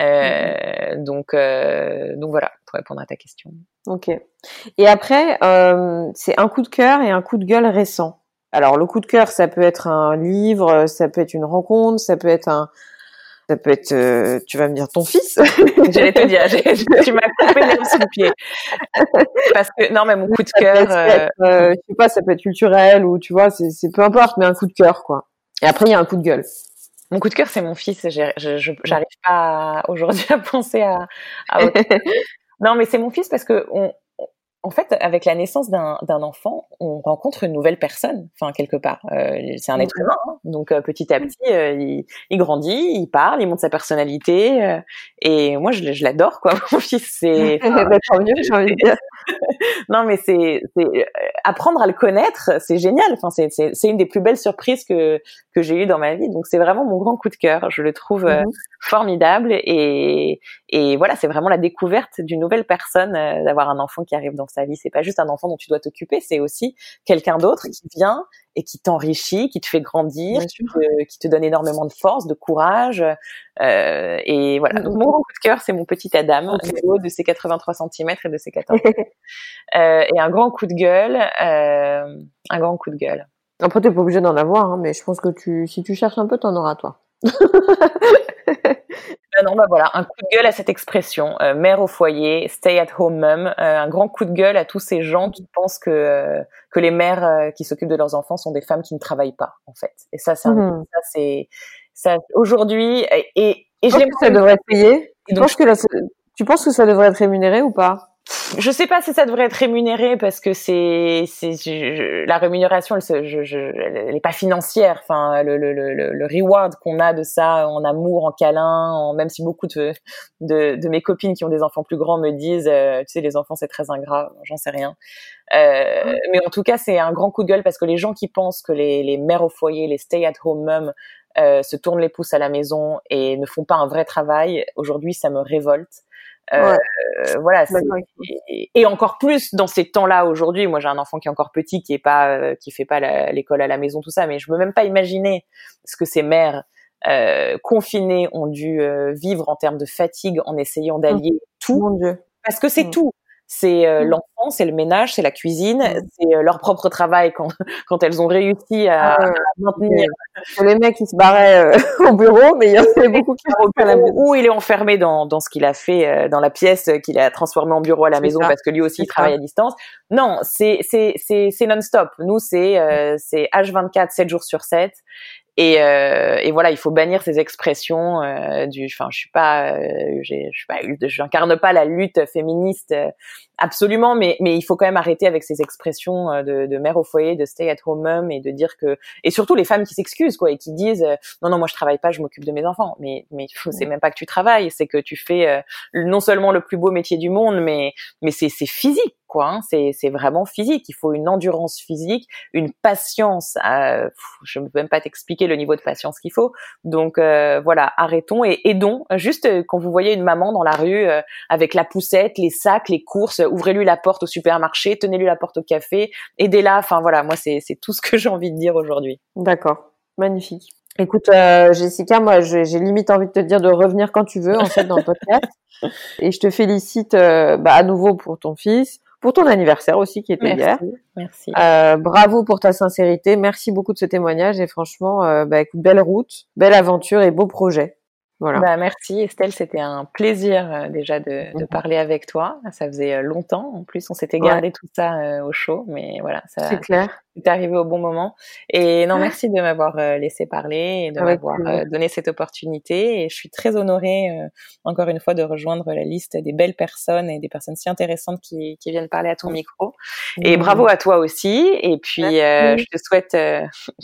Euh, mm. donc euh, donc voilà pour répondre à ta question. Ok. Et après c'est un coup de cœur et un coup de gueule récent. Alors le coup de cœur ça peut être un livre, ça peut être une rencontre, ça peut être un ça peut être, euh, tu vas me dire ton fils. [LAUGHS] J'allais te dire, tu m'as coupé l'herbe sous le pied. Parce que non, mais mon coup de cœur, euh... euh, je sais pas, ça peut être culturel ou tu vois, c'est peu importe, mais un coup de cœur quoi. Et après il y a un coup de gueule. Mon coup de cœur, c'est mon fils. J'arrive pas aujourd'hui à penser à, à autre. [LAUGHS] non, mais c'est mon fils parce que on, en fait, avec la naissance d'un enfant, on rencontre une nouvelle personne, enfin quelque part. Euh, c'est un être humain, hein. donc euh, petit à petit, euh, il, il, grandit, il parle, il montre sa personnalité, euh, et moi je, je l'adore quoi. [LAUGHS] Mon fils, c'est [LAUGHS] mieux, j'ai envie de dire. [LAUGHS] non, mais c'est apprendre à le connaître, c'est génial. Enfin, c'est une des plus belles surprises que que j'ai eues dans ma vie. Donc c'est vraiment mon grand coup de cœur. Je le trouve mmh formidable et et voilà, c'est vraiment la découverte d'une nouvelle personne d'avoir un enfant qui arrive dans sa vie. C'est pas juste un enfant dont tu dois t'occuper, c'est aussi quelqu'un d'autre qui vient et qui t'enrichit, qui te fait grandir, qui te, qui te, donne énormément de force, de courage. Euh, et voilà. Donc mon coup de cœur, c'est mon petit Adam, haut de ses 83 cm et de ses 14 [LAUGHS] euh, Et un grand coup de gueule, euh, un grand coup de gueule. Après, t'es pas obligé d'en avoir, hein, mais je pense que tu, si tu cherches un peu, t'en auras toi. [LAUGHS] Ben non, bah voilà, un coup de gueule à cette expression, euh, mère au foyer, stay at home mom, euh, un grand coup de gueule à tous ces gens qui pensent que euh, que les mères qui s'occupent de leurs enfants sont des femmes qui ne travaillent pas en fait. Et ça, c'est mmh. ça c'est ça aujourd'hui et et, je pense que ça devrait être payé? Tu penses que tu penses que ça devrait être rémunéré ou pas? Je sais pas si ça devrait être rémunéré parce que c'est la rémunération elle je, je, elle est pas financière. Enfin le le le, le reward qu'on a de ça en amour en câlin en, même si beaucoup de, de, de mes copines qui ont des enfants plus grands me disent euh, tu sais les enfants c'est très ingrat j'en sais rien. Euh, mais en tout cas c'est un grand coup de gueule parce que les gens qui pensent que les les mères au foyer les stay at home moms euh, se tournent les pouces à la maison et ne font pas un vrai travail aujourd'hui ça me révolte euh, voilà. Et, encore plus dans ces temps-là aujourd'hui. Moi, j'ai un enfant qui est encore petit, qui est pas, euh, qui fait pas l'école à la maison, tout ça. Mais je peux même pas imaginer ce que ces mères euh, confinées ont dû euh, vivre en termes de fatigue en essayant mmh. d'allier tout. Mon Dieu. Parce que c'est mmh. tout c'est euh, mmh. l'enfant, c'est le ménage, c'est la cuisine, mmh. c'est euh, leur propre travail quand [LAUGHS] quand elles ont réussi à, ah maintenir. Les mecs qui se barraient euh, [LAUGHS] au bureau, mais il y en a beaucoup qui à la maison. Ou il est enfermé dans dans ce qu'il a fait dans la pièce qu'il a transformé en bureau à la maison parce que lui aussi il travaille à distance. Non, c'est c'est c'est c'est non-stop. Nous c'est c'est H24 7 jours sur 7 et, euh, et, voilà, il faut bannir ces expressions euh, du. Enfin, je suis pas, euh, je suis pas, j'incarne pas la lutte féministe absolument, mais mais il faut quand même arrêter avec ces expressions euh, de, de mère au foyer, de stay at home mom, et de dire que et surtout les femmes qui s'excusent quoi et qui disent non non moi je travaille pas, je m'occupe de mes enfants. Mais mais c'est même pas que tu travailles, c'est que tu fais non seulement le plus beau métier du monde, mais mais c'est c'est physique quoi. Hein. C'est c'est vraiment physique. Il faut une endurance physique, une patience. Euh, je ne peux même pas t'expliquer le niveau de patience qu'il faut. Donc euh, voilà, arrêtons et aidons. Juste euh, quand vous voyez une maman dans la rue avec la poussette, les sacs, les courses, ouvrez-lui la porte au supermarché, tenez-lui la porte au café, aidez-la. Enfin voilà, moi c'est c'est tout ce que j'ai envie de dire aujourd'hui. D'accord, magnifique. Écoute, euh, Jessica, moi, j'ai limite envie de te dire de revenir quand tu veux, en fait, dans le podcast. [LAUGHS] Et je te félicite euh, bah, à nouveau pour ton fils, pour ton anniversaire aussi qui était hier. Merci. Euh, bravo pour ta sincérité. Merci beaucoup de ce témoignage. Et franchement, bah, écoute, belle route, belle aventure et beau projet. Voilà. Bah, merci Estelle, c'était un plaisir euh, déjà de, de, mhm. parler avec toi. Ça faisait euh, longtemps, en plus on s'était gardé tout ça euh, au chaud, mais voilà, ça c'est clair. C'est arrivé au bon moment. Et non, merci de m'avoir laissé parler et de m'avoir donné cette opportunité. Et je suis très honorée, encore une fois, de rejoindre la liste des belles personnes et des personnes si intéressantes qui, qui viennent parler à ton micro. Et bravo à toi aussi. Et puis, je te souhaite,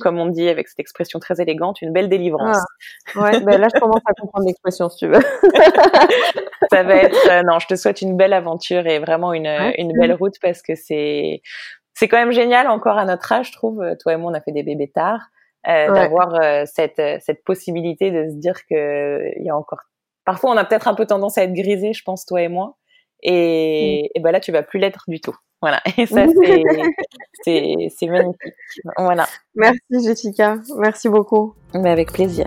comme on dit avec cette expression très élégante, une belle délivrance. Ah. Ouais, ben là je commence à comprendre l'expression si tu veux. ça va être euh, non, je te souhaite une belle aventure et vraiment une, une belle route parce que c'est c'est quand même génial encore à notre âge, je trouve. Toi et moi, on a fait des bébés tard, euh, d'avoir euh, cette cette possibilité de se dire que il y a encore. Parfois, on a peut-être un peu tendance à être grisé, je pense, toi et moi. Et, mm. et ben là, tu vas plus l'être du tout. Voilà. Et ça, c'est [LAUGHS] c'est c'est magnifique. Voilà. Merci Jessica. Merci beaucoup. Mais avec plaisir.